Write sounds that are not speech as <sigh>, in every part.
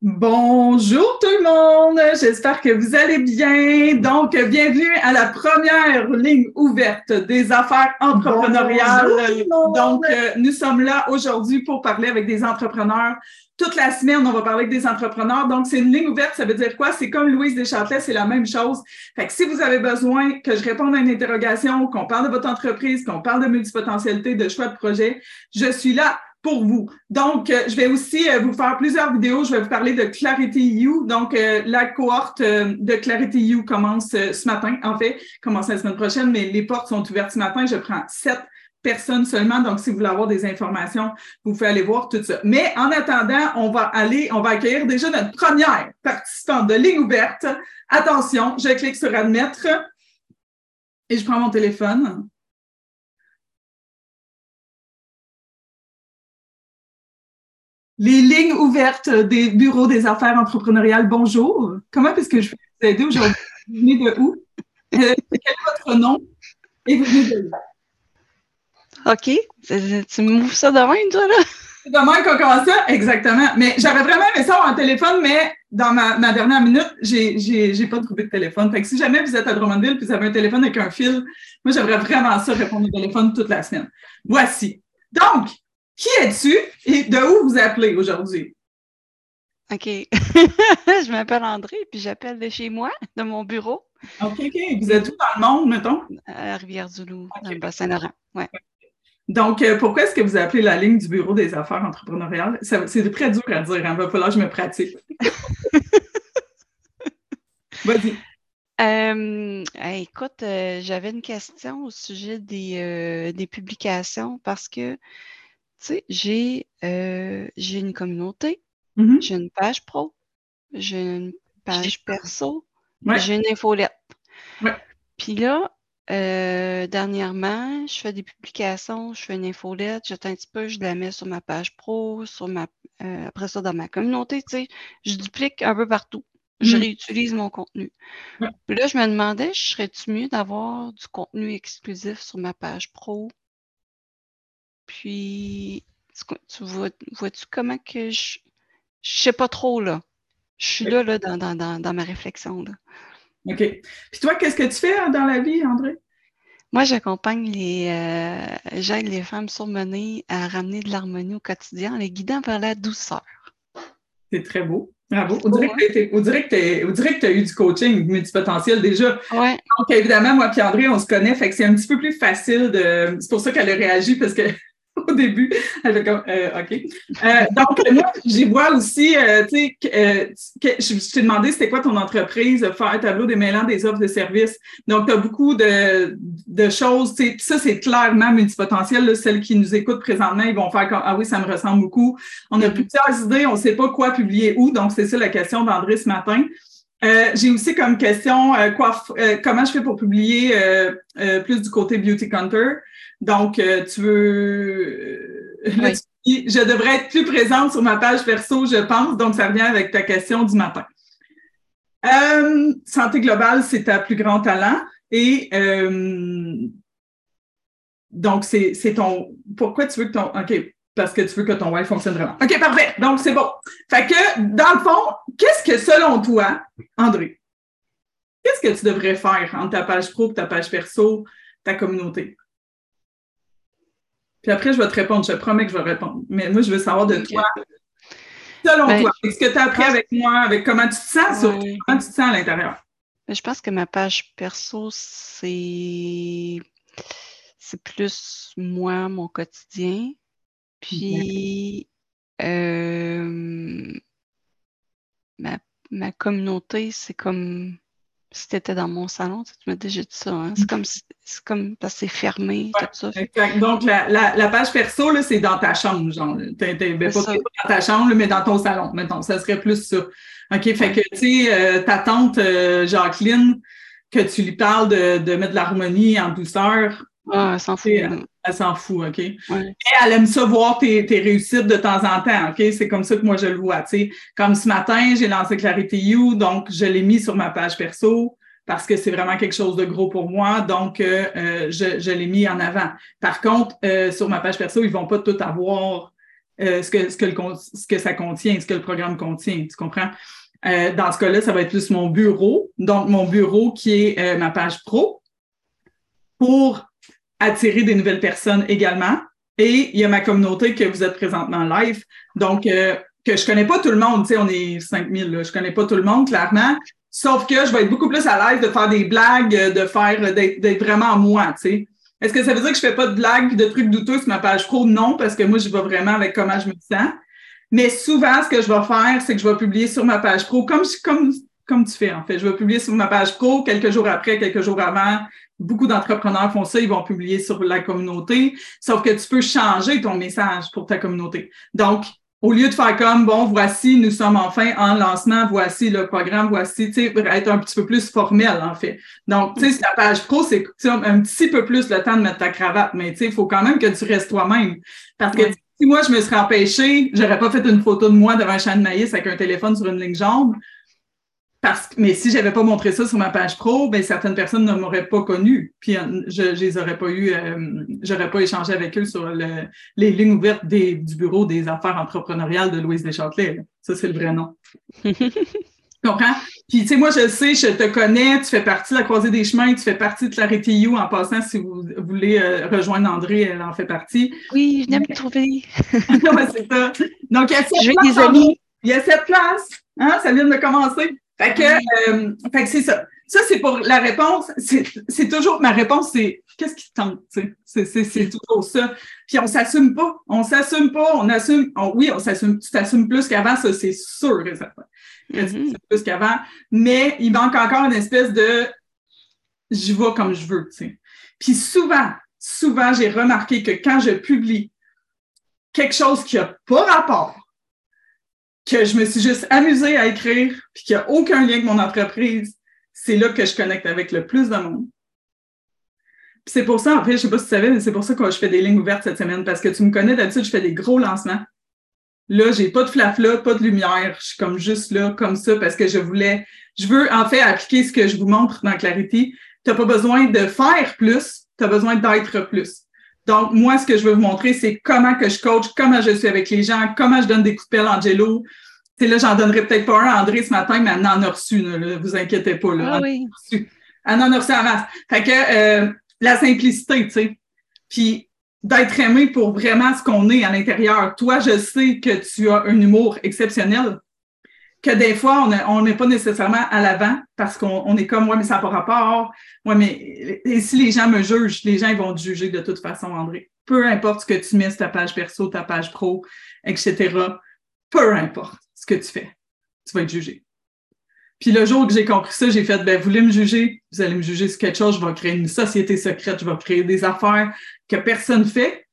Bonjour tout le monde, j'espère que vous allez bien. Donc, bienvenue à la première ligne ouverte des affaires entrepreneuriales. Donc, euh, nous sommes là aujourd'hui pour parler avec des entrepreneurs. Toute la semaine, on va parler avec des entrepreneurs. Donc, c'est une ligne ouverte, ça veut dire quoi? C'est comme Louise Deschâtelet, c'est la même chose. Fait que si vous avez besoin que je réponde à une interrogation, qu'on parle de votre entreprise, qu'on parle de multipotentialité, de choix de projet, je suis là pour vous. Donc, euh, je vais aussi euh, vous faire plusieurs vidéos. Je vais vous parler de Clarity You. Donc, euh, la cohorte de Clarity You commence ce matin. En fait, commence la semaine prochaine, mais les portes sont ouvertes ce matin. Je prends sept personnes seulement. Donc, si vous voulez avoir des informations, vous pouvez aller voir tout ça. Mais en attendant, on va aller, on va accueillir déjà notre première participante de ligne ouverte. Attention, je clique sur admettre et je prends mon téléphone. Les lignes ouvertes des bureaux des affaires entrepreneuriales, bonjour. Comment est-ce que je peux vous aider aujourd'hui? Vous venez de où? Euh, quel est votre nom? Et vous venez de où? OK. Tu m'ouvres ça demain, toi, là? C'est demain qu'on commence ça? Exactement. Mais j'aurais vraiment aimé ça avoir un téléphone, mais dans ma, dernière minute, j'ai, j'ai, pas trouvé de téléphone. Fait que si jamais vous êtes à Drummondville et vous avez un téléphone avec un fil, moi, j'aimerais vraiment ça répondre au téléphone toute la semaine. Voici. Donc, qui es-tu et de où vous appelez aujourd'hui? OK. <laughs> je m'appelle André, puis j'appelle de chez moi, de mon bureau. OK, OK. Vous êtes où dans le monde, mettons? À Rivière-du-Loup, dans le Bas-Saint-Laurent. Ouais. Donc, euh, pourquoi est-ce que vous appelez la ligne du Bureau des affaires entrepreneuriales? C'est très dur à dire, il hein. va falloir que je me pratique. <laughs> Vas-y. Euh, écoute, euh, j'avais une question au sujet des, des publications parce que euh, j'ai une communauté, mm-hmm. j'ai une page pro, j'ai une page perso, j'ai une infolette. Puis là, euh, dernièrement, je fais des publications, je fais une infolette, j'attends un petit peu, je la mets sur ma page pro, sur ma, euh, après ça dans ma communauté, tu sais, je duplique un peu partout. Je mm-hmm. réutilise mon contenu. Puis là, je me demandais, serais-tu mieux d'avoir du contenu exclusif sur ma page pro puis, tu vois, vois-tu comment que je. Je sais pas trop, là. Je suis là, là, dans, dans, dans, ma réflexion, là. OK. Puis toi, qu'est-ce que tu fais dans la vie, André? Moi, j'accompagne les. Euh, j'aide les femmes surmenées à ramener de l'harmonie au quotidien en les guidant vers la douceur. C'est très beau. Bravo. On dirait, que tu as eu du coaching multipotentiel déjà. Ouais. Donc, évidemment, moi et André, on se connaît, fait que c'est un petit peu plus facile de. C'est pour ça qu'elle a réagi parce que <laughs> au début. Comme, euh, OK. Euh, donc, moi, j'y vois aussi, euh, tu sais, je, t'ai demandé c'était quoi ton entreprise, faire un tableau démêlant des offres de services. Donc, tu as beaucoup de, de choses, tu sais, ça, c'est clairement multipotentiel. celles qui nous écoutent présentement, ils vont faire comme, ah oui, ça me ressemble beaucoup. On a mm-hmm. plusieurs idées, on ne sait pas quoi publier où. Donc, c'est ça la question d'André ce matin. j'ai aussi comme question quoi, comment je fais pour publier plus du côté Beauty Counter? Donc, euh, tu veux. Euh, je devrais être plus présente sur ma page perso, je pense. Donc, ça revient avec ta question du matin. Euh, santé globale, c'est ta plus grand talent. Et donc, c'est ton. Pourquoi tu veux que ton. OK, parce que tu veux que ton web fonctionne vraiment. OK, parfait. Donc, c'est bon. Fait que, dans le fond, qu'est-ce que selon toi, André, qu'est-ce que tu devrais faire entre ta page pro et ta page perso, ta communauté? Puis après, je vais te répondre. Je te promets que je vais répondre. Mais moi, je veux savoir de toi. Selon ben, toi, ce que tu as appris avec moi, avec comment tu te sens, comment tu te sens à l'intérieur? Ben, je pense que ma page perso, c'est c'est plus moi, mon quotidien. Puis euh, ma, ma communauté, c'est comme si tu étais dans mon salon, tu m'as déjà dit ça. Hein? C'est comme, c'est comme parce que c'est fermé, tout ça. Exact. Donc, la, la, la, page perso, là, c'est dans ta chambre, genre. T'es, ben, pas dans ta chambre, mais dans ton salon, mettons. Ça serait plus ça. OK, fait que, tu sais, euh, ta tante euh, Jacqueline, que tu lui parles de, de mettre de l'harmonie en douceur. Ah, elle s'en fout. Elle, s'en fout, OK? Et elle aime ça voir tes, tes, réussites de temps en temps, OK? C'est comme ça que moi je le vois, tu sais. Comme ce matin, j'ai lancé Clarity You, donc je l'ai mis sur ma page perso parce que c'est vraiment quelque chose de gros pour moi. Donc, euh, euh, je, je l'ai mis en avant. Par contre, euh, sur ma page perso, ils vont pas tout avoir euh, ce, que, ce, que le, ce que ça contient, ce que le programme contient. Tu comprends? Dans ce cas-là, ça va être plus mon bureau. Donc, mon bureau qui est ma page pro pour attirer des nouvelles personnes également. Et il y a ma communauté que vous êtes présentement live. Donc, que je connais pas tout le monde. Tu sais, on est 5000, là. Je connais pas tout le monde, clairement. Sauf que je vais être beaucoup plus à l'aise de faire des blagues, de faire, d'être vraiment moi, tu sais. Est-ce que ça veut dire que je fais pas de blagues de trucs douteux sur ma page pro? Non, parce que moi, je vais vraiment avec comment je me sens. Mais souvent, ce que je vais faire, c'est que je vais publier sur ma page pro, comme, comme, comme tu fais, en fait. Je vais publier sur ma page pro quelques jours après, quelques jours avant. Beaucoup d'entrepreneurs font ça, ils vont publier sur la communauté. Sauf que tu peux changer ton message pour ta communauté. Donc, au lieu de faire comme, bon, voici, nous sommes enfin en lancement, voici le programme, voici, tu sais, être un petit peu plus formel, en fait. Donc, tu sais, la page pro, c'est un petit peu plus le temps de mettre ta cravate, mais tu sais, il faut quand même que tu restes toi-même. Parce que si moi, je me serais empêchée, j'aurais pas fait une photo de moi devant un champ de maïs avec un téléphone sur une ligne jaune, parce que, mais si j'avais pas montré ça sur ma page pro, ben certaines personnes ne m'auraient pas connu. Puis euh, je, je les aurais pas eu, euh, j'aurais pas échangé avec eux sur le, les lignes ouvertes des, du bureau des affaires entrepreneuriales de Louise Deschâtelet. Ça, c'est le vrai nom. <laughs> comprends? Puis, tu sais, moi, je sais, je te connais, tu fais partie de la croisée des chemins, tu fais partie de Clarity You. En passant, si vous voulez euh, rejoindre André, elle en fait partie. Oui, je viens me trouver. <laughs> c'est ça. Donc, il y a cette place. Des amis. Il y a cette place. Hein? Ça vient de commencer. Fait que, euh, fait que c'est ça. Ça, c'est pour la réponse. C'est toujours, ma réponse, c'est qu'est-ce qui te tente, tu sais? C'est toujours ça. Puis on s'assume pas. On s'assume pas. On assume, oui, on s'assume, tu t'assumes plus qu'avant, ça, c'est sûr et certain. Mm plus qu'avant. Mais il manque encore une espèce de je vais comme je veux, tu sais. Puis souvent, souvent, j'ai remarqué que quand je publie quelque chose qui n'a pas rapport que je me suis juste amusée à écrire, puis qu'il n'y a aucun lien avec mon entreprise, c'est là que je connecte avec le plus de monde. Puis c'est pour ça, en fait, je sais pas si tu savais, mais c'est pour ça que je fais des lignes ouvertes cette semaine, parce que tu me connais, d'habitude, je fais des gros lancements. Là, j'ai pas de flafla, pas de lumière. Je suis comme juste là, comme ça, parce que je voulais, je veux en fait appliquer ce que je vous montre dans Clarity. Tu n'as pas besoin de faire plus, tu as besoin d'être plus. Donc, moi, ce que je veux vous montrer, c'est comment que je coach, comment je suis avec les gens, comment je donne des coups de pelle à Angelo. C'est là, j'en donnerai peut-être pas un à André ce matin, mais elle en a reçu, ne vous inquiétez pas. Là, ah oui. Elle en a reçu en masse. Fait que euh, la simplicité, tu sais. Puis d'être aimé pour vraiment ce qu'on est à l'intérieur. Toi, je sais que tu as un humour exceptionnel que des fois, on n'est pas nécessairement à l'avant parce qu'on est comme, ouais, mais ça n'a pas rapport. Ouais, mais et si les gens me jugent, les gens vont te juger de toute façon, André. Peu importe ce que tu mets sur ta page perso, ta page pro, etc. Peu importe ce que tu fais, tu vas être jugé. Puis le jour que j'ai compris ça, j'ai fait, ben, vous voulez me juger, vous allez me juger sur quelque chose, je vais créer une société secrète, je vais créer des affaires que personne fait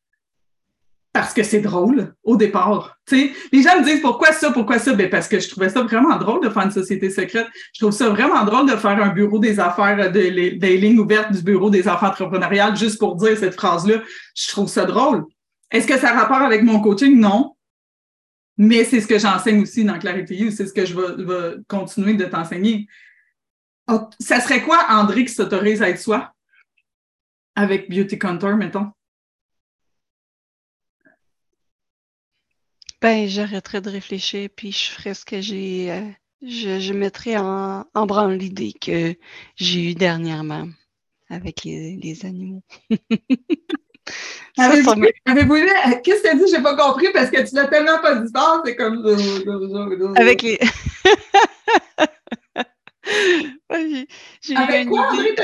parce que c'est drôle au départ. sais, les gens me disent pourquoi ça, pourquoi ça? Ben parce que je trouvais ça vraiment drôle de faire une société secrète. Je trouve ça vraiment drôle de faire un bureau des affaires, des lignes ouvertes du bureau des affaires entrepreneuriales juste pour dire cette phrase-là. Je trouve ça drôle. Est-ce que ça a rapport avec mon coaching? Non. Mais c'est ce que j'enseigne aussi dans Clarity You, c'est ce que je vais, continuer de t'enseigner. Oh, ça serait quoi, André, qui s'autorise à être soi? Avec Beauty Contour, mettons? Ben, j'arrêterai de réfléchir, puis je ferai ce que j'ai. Euh, je, je, mettrai en, en branle l'idée que j'ai eue dernièrement avec les, les animaux. <laughs> Avez-vous euh, Qu'est-ce que tu as dit? J'ai pas compris parce que tu l'as tellement pas dit fort, c'est comme. Avec les. Avec quoi, André,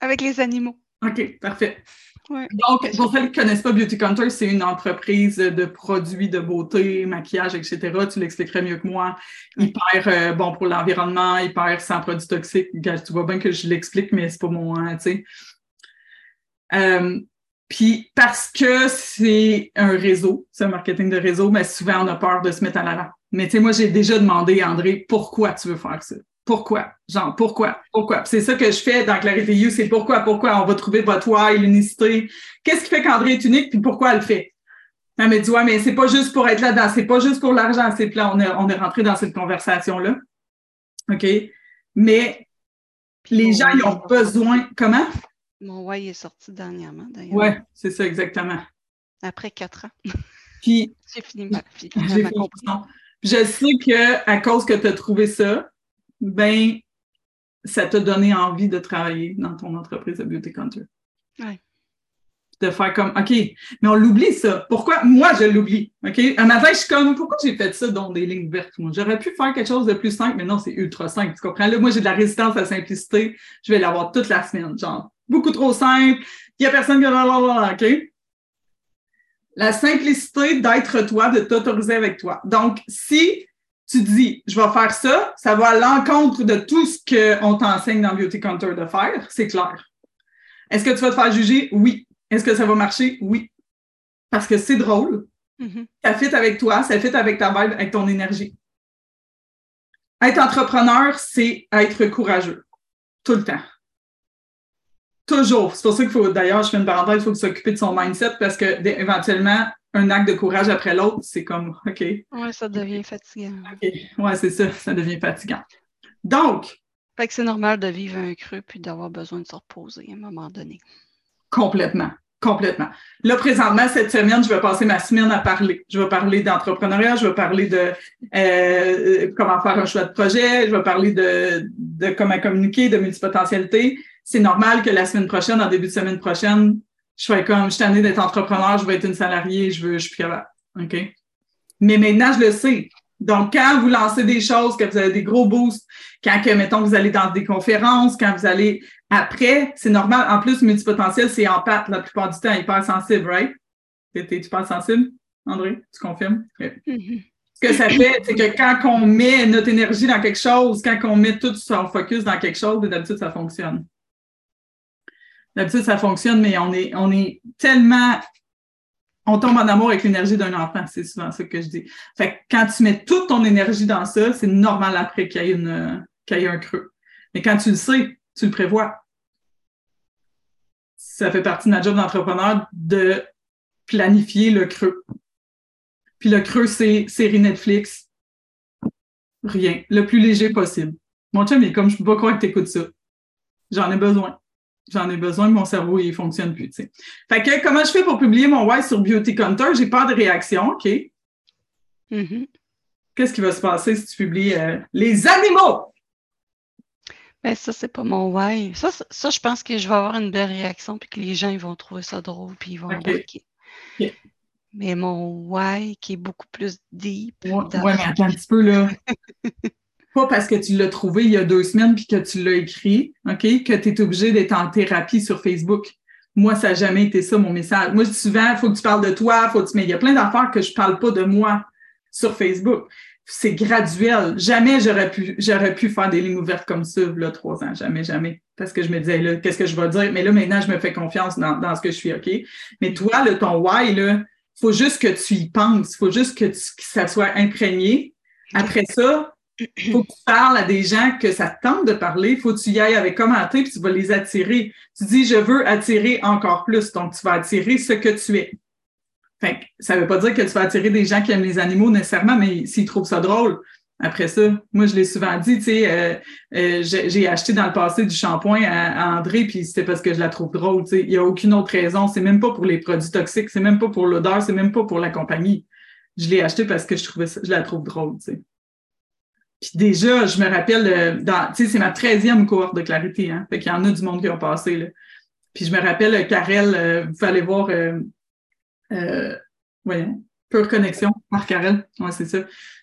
Avec les animaux. OK, parfait. Donc, pour ceux qui ne connaissent pas Beauty Counter, c'est une entreprise de produits de beauté, maquillage, etc. Tu l'expliquerais mieux que moi. Hyper euh, bon pour l'environnement, hyper sans produits toxiques. Tu vois bien que je l'explique, mais c'est pas mon, hein, tu sais. Euh, puis parce que c'est un réseau, c'est un marketing de réseau, mais souvent on a peur de se mettre à l'avant. Mais tu sais, moi, j'ai déjà demandé à André pourquoi tu veux faire ça? Pourquoi? Genre, pourquoi? Pourquoi? C'est ça que je fais dans Clarity You, c'est pourquoi, pourquoi on va trouver votre why, l'unicité. Qu'est-ce qui fait qu'André est unique, puis pourquoi elle le fait? Elle me dit, ouais, mais c'est pas juste pour être là-dedans, c'est pas juste pour l'argent. C'est là, on est, on est rentré dans cette conversation-là. OK? Mais les gens, ils ont besoin. Comment? Mon why est sorti dernièrement, d'ailleurs. Ouais, c'est ça, exactement. Après quatre ans. <laughs> Puis, j'ai fini ma, <laughs> Je sais que à cause que tu as trouvé ça, ben, ça t'a donné envie de travailler dans ton entreprise de Beauty Counter. Ouais. De faire comme, OK, mais on l'oublie ça. Pourquoi? Moi, je l'oublie. OK? Un matin, je suis comme, pourquoi j'ai fait ça dans des lignes vertes? J'aurais pu faire quelque chose de plus simple, mais non, c'est ultra simple. Tu comprends? Là, moi, j'ai de la résistance à la simplicité. Je vais l'avoir toute la semaine. Genre, beaucoup trop simple. Il n'y a personne qui va OK? La simplicité d'être toi, de t'autoriser avec toi. Donc, si tu dis, je vais faire ça, ça va à l'encontre de tout ce qu'on t'enseigne dans Beauty Counter de faire, c'est clair. Est-ce que tu vas te faire juger? Oui. Est-ce que ça va marcher? Oui. Parce que c'est drôle. Mm-hmm. Ça fit avec toi, ça fit avec ta vibe, avec ton énergie. Être entrepreneur, c'est être courageux. Tout le temps. Toujours. C'est pour ça qu'il faut, d'ailleurs, je fais une parenthèse, il faut s'occuper de son mindset parce que éventuellement, un acte de courage après l'autre, c'est comme, OK. Oui, ça devient fatigant. OK. Oui, c'est ça, ça devient fatigant. Donc. Fait que c'est normal de vivre un creux puis d'avoir besoin de se reposer à un moment donné. Complètement. Complètement. Là, présentement, cette semaine, je vais passer ma semaine à parler. Je vais parler d'entrepreneuriat, je vais parler de euh, comment faire un choix de projet, je vais parler de, de comment communiquer, de multipotentialité. C'est normal que la semaine prochaine, en début de semaine prochaine, je fais comme, je suis tannée d'être entrepreneur, je veux être une salariée, je veux, je suis plus capable. OK? Mais maintenant, je le sais. Donc, quand vous lancez des choses, que vous avez des gros boosts, quand, que, mettons, vous allez dans des conférences, quand vous allez après, c'est normal. En plus, multipotentiel, c'est en pâte la plupart du temps, hyper sensible, right? Tu pas sensible, André? Tu confirmes? <laughs> Ce que ça fait, c'est que quand on met notre énergie dans quelque chose, quand on met tout son focus dans quelque chose, d'habitude, ça fonctionne. D'habitude, ça fonctionne, mais on est, on est tellement. On tombe en amour avec l'énergie d'un enfant, c'est souvent ça que je dis. Fait que quand tu mets toute ton énergie dans ça, c'est normal après qu'il y, ait une, qu'il y ait un creux. Mais quand tu le sais, tu le prévois. Ça fait partie de ma job d'entrepreneur de planifier le creux. Puis le creux, c'est série Netflix. Rien. Le plus léger possible. Mon chum, il est comme, je peux pas croire que tu écoutes ça. J'en ai besoin j'en ai besoin, mon cerveau, il fonctionne plus, tu sais. Fait que, comment je fais pour publier mon why sur Beauty Counter? J'ai pas de réaction, OK? Mm-hmm. Qu'est-ce qui va se passer si tu publies euh, les animaux? Ben, ça, c'est pas mon why. Ça, ça, je pense que je vais avoir une belle réaction puis que les gens, ils vont trouver ça drôle puis ils vont embarquer. Mais mon why, qui est beaucoup plus deep. Ouais, mais attends un petit peu, là. <laughs> pas parce que tu l'as trouvé il y a deux semaines puis que tu l'as écrit, OK, que tu es obligé d'être en thérapie sur Facebook. Moi, ça n'a jamais été ça, mon message. Moi, je dis souvent, il faut que tu parles de toi, faut que tu... mais il y a plein d'affaires que je ne parle pas de moi sur Facebook. C'est graduel. Jamais j'aurais pu, j'aurais pu faire des lignes ouvertes comme ça, là, trois ans. Jamais, jamais. Parce que je me disais, là, qu'est-ce que je vais dire? Mais là, maintenant, je me fais confiance dans, dans ce que je suis, OK? Mais toi, là, ton why, là, faut juste que tu y penses. faut juste que, que ça soit imprégné. Après ça, faut que tu parles à des gens que ça tente de parler. Faut que tu y ailles avec commentaires puis tu vas les attirer. Tu dis, je veux attirer encore plus. Donc, tu vas attirer ce que tu es. Fait ça ne veut pas dire que tu vas attirer des gens qui aiment les animaux nécessairement, mais s'ils trouvent ça drôle, après ça, moi, je l'ai souvent dit, tu sais, euh, euh, j'ai acheté dans le passé du shampoing à, André, puis c'était parce que je la trouve drôle, tu sais. Il n'y a aucune autre raison. C'est même pas pour les produits toxiques, c'est même pas pour l'odeur, c'est même pas pour la compagnie. Je l'ai acheté parce que je trouvais ça, je la trouve drôle, tu sais. Puis déjà, je me rappelle, euh, tu sais, c'est ma 13e cohorte de clarité, hein. Fait qu'il y en a du monde qui ont passé, là. Puis je me rappelle, euh, Karel, euh, vous allez voir, euh, voyons, Pure Connexion par Karel. Ouais, c'est ça.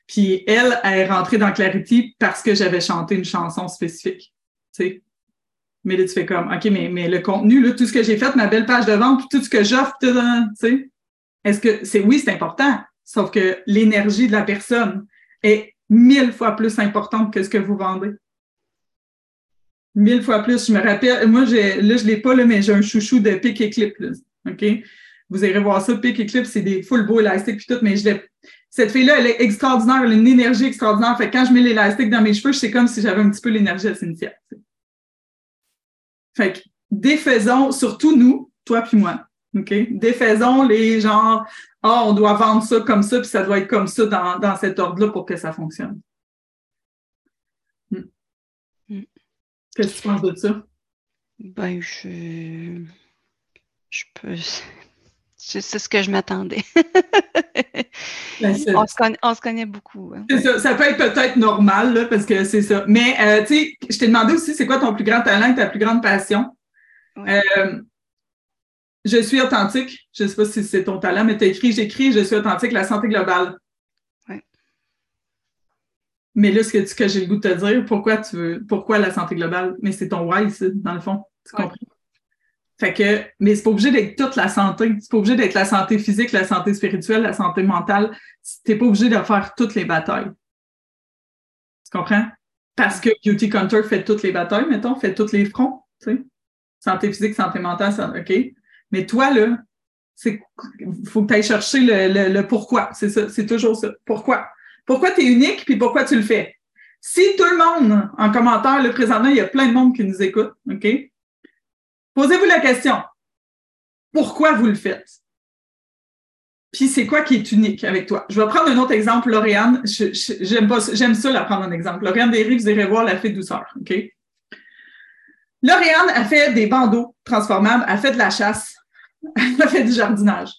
Puis elle, elle est rentrée dans Clarity parce que j'avais chanté une chanson spécifique, tu sais. Mais là, tu fais comme, OK, mais, mais le contenu, là, tout ce que j'ai fait, ma belle page de vente, tout ce que j'offre, tu sais, est-ce que c'est, oui, c'est important, sauf que l'énergie de la personne est mille fois plus importante que ce que vous vendez. Mille fois plus. Je me rappelle, moi, là, je l'ai pas, là, mais j'ai un chouchou de Pic et Clip. OK? Vous irez voir ça. Pic et Clip, c'est des full beaux élastiques puis tout, mais je l'ai. Cette fille-là, elle est extraordinaire, elle a une énergie extraordinaire. Fait que quand je mets l'élastique dans mes cheveux, c'est comme si j'avais un petit peu l'énergie à Cynthia. Fait que défaisons, surtout nous, toi puis moi, OK? Défaisons les genres Ah, on doit vendre ça comme ça, puis ça doit être comme ça dans, dans cet ordre-là pour que ça fonctionne. Hmm. Hmm. Qu'est-ce que tu penses de ça? Ben, je. Je peux. C'est ce que je m'attendais. <laughs> Ben, on, se connaît, beaucoup. Hein. Ça. ça. peut être peut-être normal, parce que c'est ça. Mais, euh, tu sais, je t'ai demandé aussi, c'est quoi ton plus grand talent et ta plus grande passion? Euh, je suis authentique. Je ne sais pas si c'est ton talent, mais tu as écrit, j'écris, je suis authentique, la santé globale. Oui. Mais là, ce que, que j'ai le goût de te dire, pourquoi tu veux, pourquoi la santé globale? Mais c'est ton why, ici, dans le fond. Tu comprends? Fait que, mais c'est pas obligé d'être toute la santé. C'est pas obligé d'être la santé physique, la santé spirituelle, la santé mentale. T'es pas obligé de faire toutes les batailles. Tu comprends? Parce que Beauty Counter fait toutes les batailles, mettons, fait tous les fronts, tu sais. Santé physique, santé mentale, ça, OK. Mais toi, là, c'est, faut que tu ailles chercher le, le, pourquoi. C'est ça, c'est toujours ça. Pourquoi? Pourquoi tu es unique, puis pourquoi tu le fais? Si tout le monde, en commentaire, le présentement, il y a plein de monde qui nous écoute, OK? Posez-vous la question. Pourquoi vous le faites? Puis c'est quoi qui est unique avec toi? Je vais prendre un autre exemple, Lauriane. J'aime j'aime ça la prendre un exemple. Lauriane Derry, vous irez voir la fée douceur, OK? Lauriane a fait des bandeaux transformables, a fait de la chasse, <laughs> a fait du jardinage.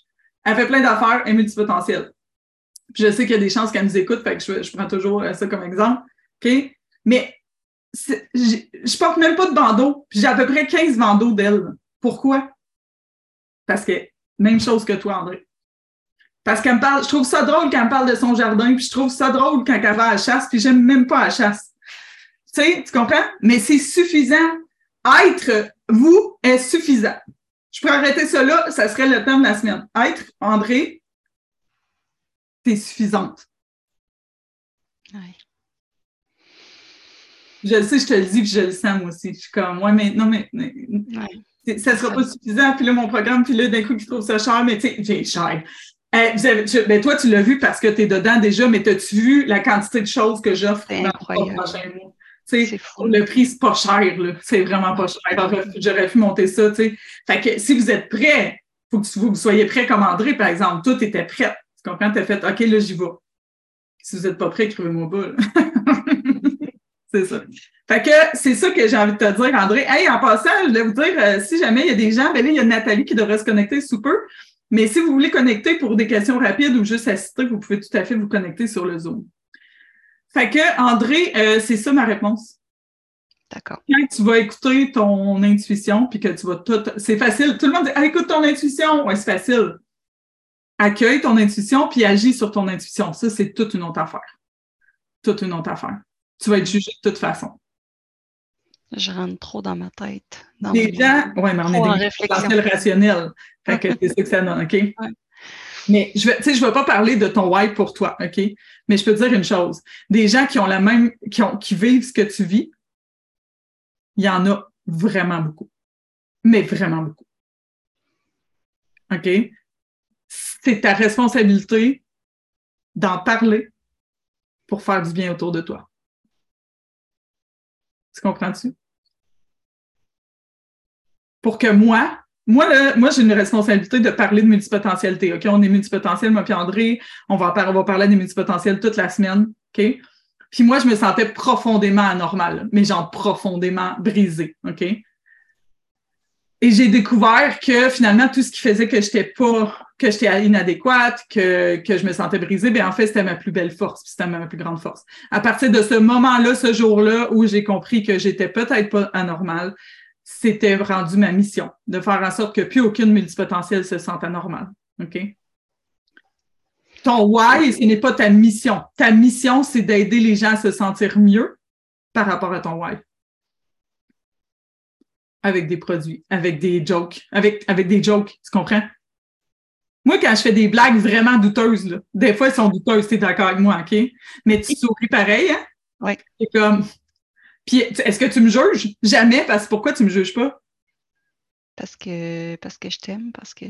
Elle fait plein d'affaires, elle est multipotentielle. je sais qu'il y a des chances qu'elle nous écoute, fait que je, prends toujours ça comme exemple. Mais je porte même pas de bandeau. J'ai à peu près 15 bandeaux d'elle. Pourquoi? Parce que, même chose que toi, André. Parce qu'elle me parle, je trouve ça drôle quand elle me parle de son jardin, puis je trouve ça drôle quand elle va à la chasse, puis j'aime même pas la chasse. Tu sais, tu comprends? Mais c'est suffisant. Être vous est suffisant. Je pourrais arrêter là, ça serait le temps de la semaine. Être, André, t'es suffisante. Je le sais, je te le dis, puis je le sens moi aussi. Je suis comme, ouais, mais non, mais, ça ne sera pas suffisant. Puis là, mon programme, puis là, d'un coup, je trouve ça cher, mais tu sais, j'ai cher. Euh, ben, toi, tu l'as vu parce que tu es dedans déjà, mais as-tu vu la quantité de choses que j'offre dans le prochain mois? Le prix, c'est pas cher, là. C'est vraiment pas cher. J'aurais pu monter ça, tu sais. Fait que si vous êtes prêts, il faut que vous soyez prêts comme André, par exemple. Tout était prêt. Tu comprends? Tu as fait OK, là, j'y vais. Si vous n'êtes pas prêts, écrivez-moi pas. <laughs> C'est ça. Fait que c'est ça que j'ai envie de te dire, André. Hey, en passant, je voulais vous dire, euh, si jamais il y a des gens, ben là, il y a Nathalie qui devrait se connecter sous peu. Mais si vous voulez connecter pour des questions rapides ou juste assister, vous pouvez tout à fait vous connecter sur le Zoom. Fait que, André, euh, c'est ça ma réponse. D'accord. Quand tu vas écouter ton intuition, puis que tu vas tout. C'est facile. Tout le monde dit ah, écoute ton intuition. Oui, c'est facile. Accueille ton intuition, puis agis sur ton intuition. Ça, c'est toute une autre affaire. Toute une autre affaire tu vas être jugé de toute façon. Je rentre trop dans ma tête. Dans des gens, oui, mais on est des potentiels rationnels. Fait que <laughs> c'est ça que ça donne, OK? Mais je vais, tu sais, je vais pas parler de ton why pour toi, OK? Mais je peux te dire une chose. Des gens qui ont la même, qui, ont, qui vivent ce que tu vis, il y en a vraiment beaucoup. Mais vraiment beaucoup. OK? C'est ta responsabilité d'en parler pour faire du bien autour de toi. Tu comprends-tu? Pour que moi, moi, moi j'ai une responsabilité de parler de multipotentialité. OK? On est multipotentiel, moi puis André, on va, on va parler des multipotentiels toute la semaine. OK? Puis moi, je me sentais profondément anormale, mais genre profondément brisée. OK? Et j'ai découvert que finalement, tout ce qui faisait que j'étais pas, que j'étais inadéquate, que, que je me sentais brisée, bien en fait, c'était ma plus belle force, puis c'était ma plus grande force. À partir de ce moment-là, ce jour-là, où j'ai compris que j'étais peut-être pas anormale, c'était rendu ma mission, de faire en sorte que plus aucune multipotentielle se sente anormale. OK? Ton why, ce n'est pas ta mission. Ta mission, c'est d'aider les gens à se sentir mieux par rapport à ton why avec des produits, avec des jokes, avec, avec des jokes, tu comprends? Moi, quand je fais des blagues vraiment douteuses, là, des fois, elles sont douteuses, tu es d'accord avec moi, OK? Mais tu souris pareil, hein? Oui. C'est comme. Puis, est-ce que tu me juges? Jamais, parce que pourquoi tu me juges pas? Parce que, parce que je t'aime, parce que.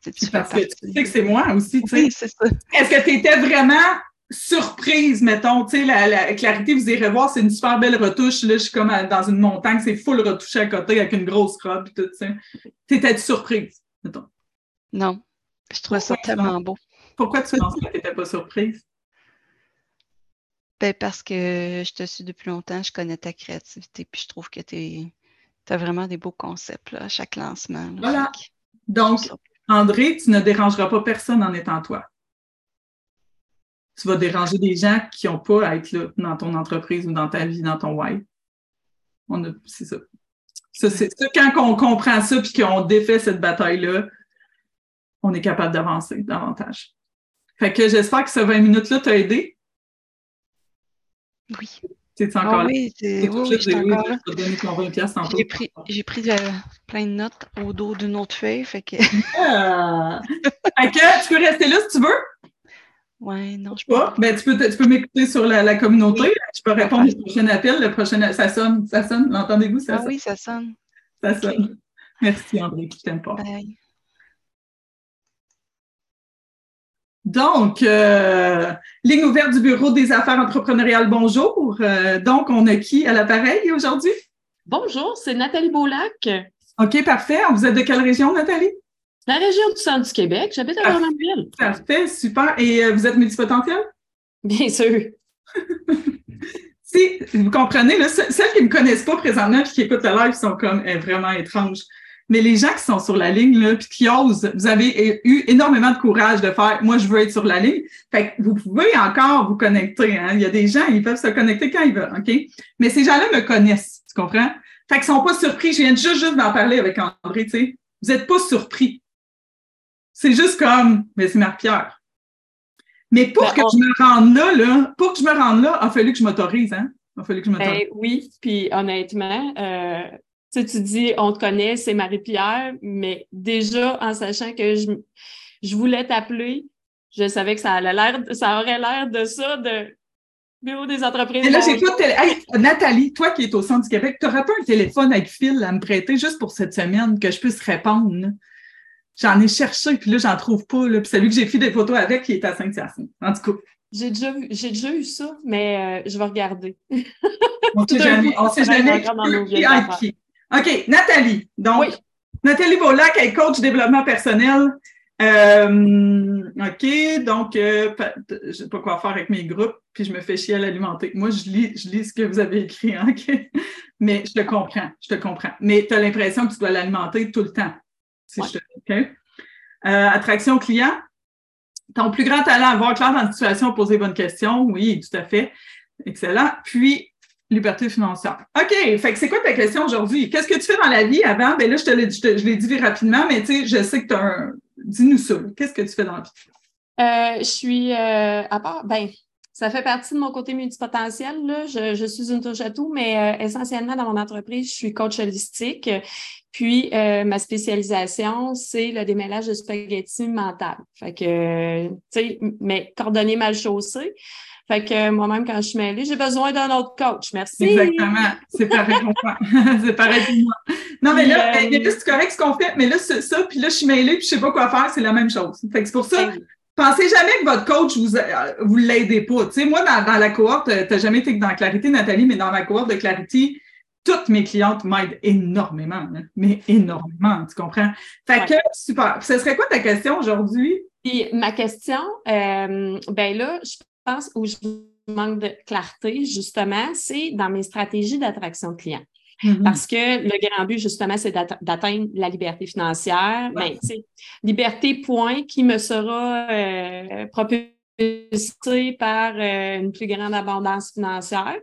Tu parce que tu sais que c'est moi aussi, tu sais. Oui, c'est ça. Est-ce que tu étais vraiment surprise, mettons, tu sais, la, clarité, vous irez voir, c'est une super belle retouche, là, je suis comme dans une montagne, c'est full retouché à côté avec une grosse robe et tout ça. T'étais surprise, mettons? Non, je trouvais ça tellement beau. Pourquoi tu penses que t'étais pas surprise? Ben parce que je te suis depuis longtemps, je connais ta créativité, puis je trouve que tu as vraiment des beaux concepts là, à chaque lancement. voilà. Donc, André, tu ne dérangeras pas personne en étant toi. Tu vas déranger des gens qui n'ont pas à être là dans ton entreprise ou dans ta vie, dans ton why. C'est ça. ça c'est quand on comprend ça puis qu'on défait cette bataille-là, on est capable d'avancer davantage. Fait que j'espère que ce 20 minutes-là t'a aidé. Oui. C'est encore ah, oui, oui, oui, je encore là. J'ai pris, j'ai pris euh, plein de notes au dos d'une autre feuille. Fait que... <laughs> Ah. fait que tu peux rester là si tu veux? Oui, non, je peux pas. Ben, tu peux, tu peux m'écouter sur la, la communauté. Tu peux répondre au prochain appel. Le prochain, ça sonne, ça sonne. L'entendez-vous? Ça ah oui, ça sonne. Ça sonne. Merci, André, qui t'aime pas. Bye. Donc, euh, ligne ouverte du Bureau des affaires entrepreneuriales, bonjour. Euh, donc, on a qui à l'appareil aujourd'hui? Bonjour, c'est Nathalie Beaulac. OK, parfait. Vous êtes de quelle région, Nathalie? La région du centre du Québec. J'habite à Drummondville. Parfait, super. Et euh, vous êtes multipotentielle? Bien sûr. <laughs> si vous comprenez, là, celles qui ne me connaissent pas présentement et qui écoutent le live sont comme vraiment étranges. Mais les gens qui sont sur la ligne, là, puis qui osent, vous avez eu énormément de courage de faire moi, je veux être sur la ligne. Fait que vous pouvez encore vous connecter. Hein? Il y a des gens, ils peuvent se connecter quand ils veulent, OK? Mais ces gens-là me connaissent, tu comprends? Fait qu'ils sont pas surpris. Je viens juste, juste d'en parler avec André, tu sais. Vous n'êtes pas surpris. C'est juste comme, mais c'est Marc-Pierre. Mais pour ben, que je me rende là, là, pour que je me rende là, il a fallu que je m'autorise, hein? Il a fallu que je m'autorise. Ben, oui, puis honnêtement, euh, tu, tu dis, on te connaît, c'est Marie-Pierre, mais déjà, en sachant que je, je voulais t'appeler, je savais que ça, allait l'air, ça aurait l'air de ça, de Bureau des entreprises. Et là, j'ai pas télé... Nathalie, toi qui es au centre du Québec, tu n'aurais pas un téléphone avec fil à me prêter juste pour cette semaine que je puisse répondre? J'en ai cherché, puis là, j'en trouve pas. Là. Puis celui que j'ai fait des photos avec, il est à Saint-Hyacinthe. En tout cas. J'ai déjà, vu, j'ai déjà eu ça, mais euh, je vais regarder. On <laughs> ne sait jamais. On sait jamais. OK, Nathalie. Donc, Nathalie Volac est coach développement personnel. Euh, OK, donc, euh, je sais pas quoi faire avec mes groupes, puis je me fais chier à l'alimenter. Moi, je lis, je lis ce que vous avez écrit, hein, OK? <laughs> Mais je te comprends, je te comprends. Mais tu as l'impression que tu dois l'alimenter tout le temps. Si je te... OK? Euh, attraction client. Ton plus grand talent, avoir clair dans la situation, poser bonnes questions. Oui, tout à fait. Excellent. Puis, Liberté financière. OK, fait que c'est quoi ta question aujourd'hui? Qu'est-ce que tu fais dans la vie avant? Ben là, je te l'ai, je, l'ai dit rapidement, mais tu sais, je sais que tu as un. Dis-nous ça. Qu'est-ce que tu fais dans la vie? Euh, je suis euh, à part, ben, ça fait partie de mon côté multipotentiel. Là. Je, suis une touche à tout, mais euh, essentiellement dans mon entreprise, je suis coach holistique. Puis ma spécialisation, c'est le démêlage de spaghetti mental. Fait que, tu sais, mais coordonner mal chaussé. Fait que moi-même, quand je suis mêlée, j'ai besoin d'un autre coach. Merci. Exactement. C'est pareil pour moi. <laughs> c'est pareil pour moi. Non, mais là, euh, c'est correct ce qu'on fait, mais là, c'est ça, puis là, je suis mêlée, puis je sais pas quoi faire, c'est la même chose. Fait que c'est pour ça, ben pensez jamais que votre coach vous, euh, vous l'aidez pas. Tu sais, moi, dans, dans la cohorte, euh, tu n'as jamais été dans Clarité, Nathalie, mais dans ma cohorte de Clarité, toutes mes clientes m'aident énormément, hein, mais énormément, tu comprends? Fait que, super. Ce serait quoi ta question aujourd'hui? Puis ma question, euh, ben là, je où je manque de clarté, justement, c'est dans mes stratégies d'attraction de clients. Mm-hmm. Parce que le grand but, justement, c'est d'atteindre la liberté financière. Ben, liberté, point, qui me sera euh, propulsée par euh, une plus grande abondance financière.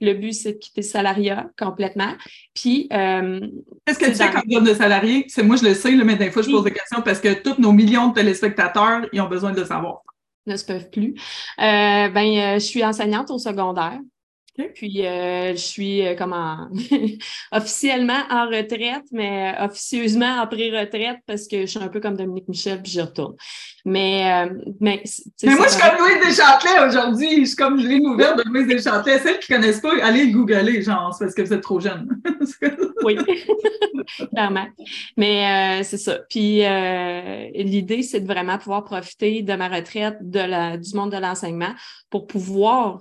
Le but, c'est de quitter le salariat complètement. Puis, euh, qu'est-ce que tu fais quand tu de salarié? C'est moi, je le sais, mais des fois, je pose des questions parce que tous nos millions de téléspectateurs, ils ont besoin de le savoir ne se peuvent plus. Euh, ben, euh, je suis enseignante au secondaire. Puis euh, je suis euh, comment <laughs> officiellement en retraite, mais officieusement en pré-retraite parce que je suis un peu comme Dominique Michel puis j'y retourne. Mais, mais, mais moi, je suis comme Louise Deschâtelet aujourd'hui. Je suis comme une ouverte de Louise Deschâtelet. Celles qui ne connaissent pas, allez le googler, genre, parce que vous êtes trop jeune. <laughs> oui, <laughs> clairement. Mais c'est ça. Puis l'idée, c'est de vraiment pouvoir profiter de ma retraite, de la, du monde de l'enseignement pour pouvoir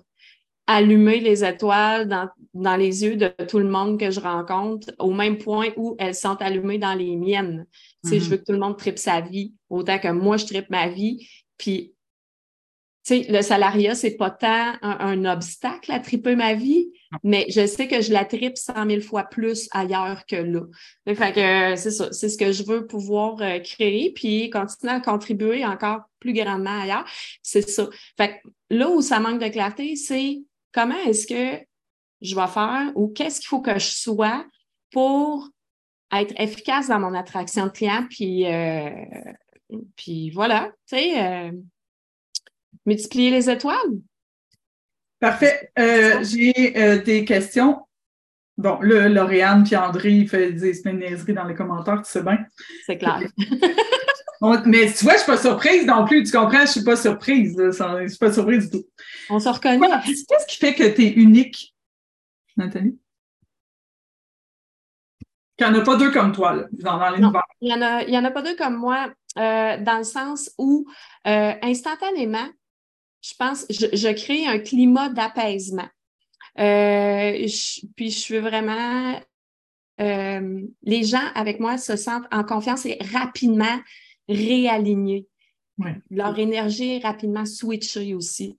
allumer les étoiles dans, dans, les yeux de tout le monde que je rencontre, au même point où elles sont allumées dans les miennes. Je mhm. veux que tout le monde tripe sa vie, autant que moi, je tripe ma vie. Puis sais, le salariat, c'est pas tant un, obstacle à triper ma vie, mais je sais que je la tripe cent mille fois plus ailleurs que là. Fait que c'est ça, c'est ce que je veux pouvoir euh, créer, puis continuer à contribuer encore plus grandement ailleurs. C'est ça. Fait que là où ça manque de clarté, c'est comment est-ce que je vais faire ou qu'est-ce qu'il faut que je sois pour être efficace dans mon attraction de clients, puis, euh, puis voilà, tu sais, euh, multiplier les étoiles. Parfait. Euh, j'ai des questions. Bon, là, Lauriane puis André, ils font des niaiseries dans les commentaires, tu sais bien. C'est clair. <laughs> mais tu vois, je ne suis pas surprise non plus. Tu comprends? Je ne suis pas surprise. Je ne suis pas surprise du tout. On se reconnaît. Qu'est-ce qui fait que tu es unique, Nathalie? Il n'y en a pas deux comme toi, là, dans, l'univers. Il n'y en, a, en a pas deux comme moi, euh, dans le sens où, euh, instantanément, je pense, je, je crée un climat d'apaisement. Euh, puis je suis vraiment. les gens avec moi se sentent en confiance et rapidement réalignés. Leur énergie est rapidement switchée aussi.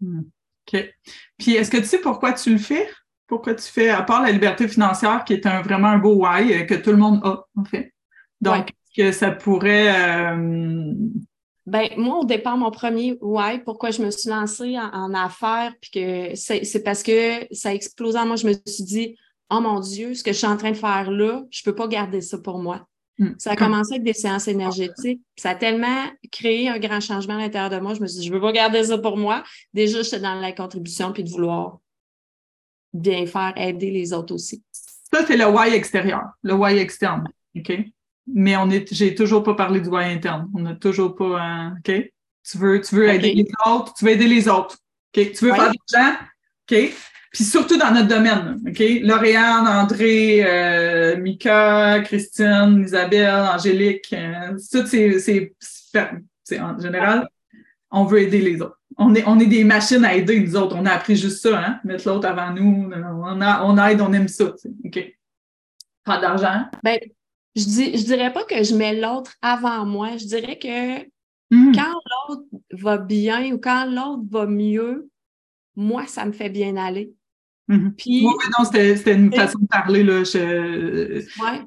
Hmm. OK. Puis est-ce que tu sais pourquoi tu le fais? pourquoi tu fais, à part la liberté financière, qui est un, vraiment un beau why euh, que tout le monde a, en fait? Donc, que ça pourrait. Euh, ben, moi, au départ, mon premier why, pourquoi je me suis lancée en, affaires, puis que c'est parce que ça a explosé moi. Je me suis dit, oh mon Dieu, ce que je suis en train de faire là, je ne peux pas garder ça pour moi. Hmm. Ça a commencé avec des séances énergétiques. Ça a tellement créé un grand changement à l'intérieur de moi. Je me suis dit, je ne veux pas garder ça pour moi. Déjà, j'étais dans la contribution puis de vouloir bien faire, aider les autres aussi. Ça, c'est le why extérieur, le why externe. OK? Mais on est, j'ai toujours pas parlé du why interne. On n'a toujours pas, OK? Tu veux, tu veux aider les autres, tu veux aider les autres. OK? Tu veux faire des gens, OK? Puis surtout dans notre domaine, OK? Lauriane, André, euh, Mika, Christine, Isabelle, Angélique, euh, tout c'est, c'est, en général, on veut aider les autres on est, on est des machines à aider, nous autres. On a appris juste ça, hein? Mettre l'autre avant nous. On, on aide, on aime ça. OK? Pas d'argent. Ben, je, dis, je dirais pas que je mets l'autre avant moi. Je dirais que hmm. quand l'autre va bien ou quand l'autre va mieux, moi, ça me fait bien aller. Hmm. Puis, oui, non, c'était une façon de parler. Là.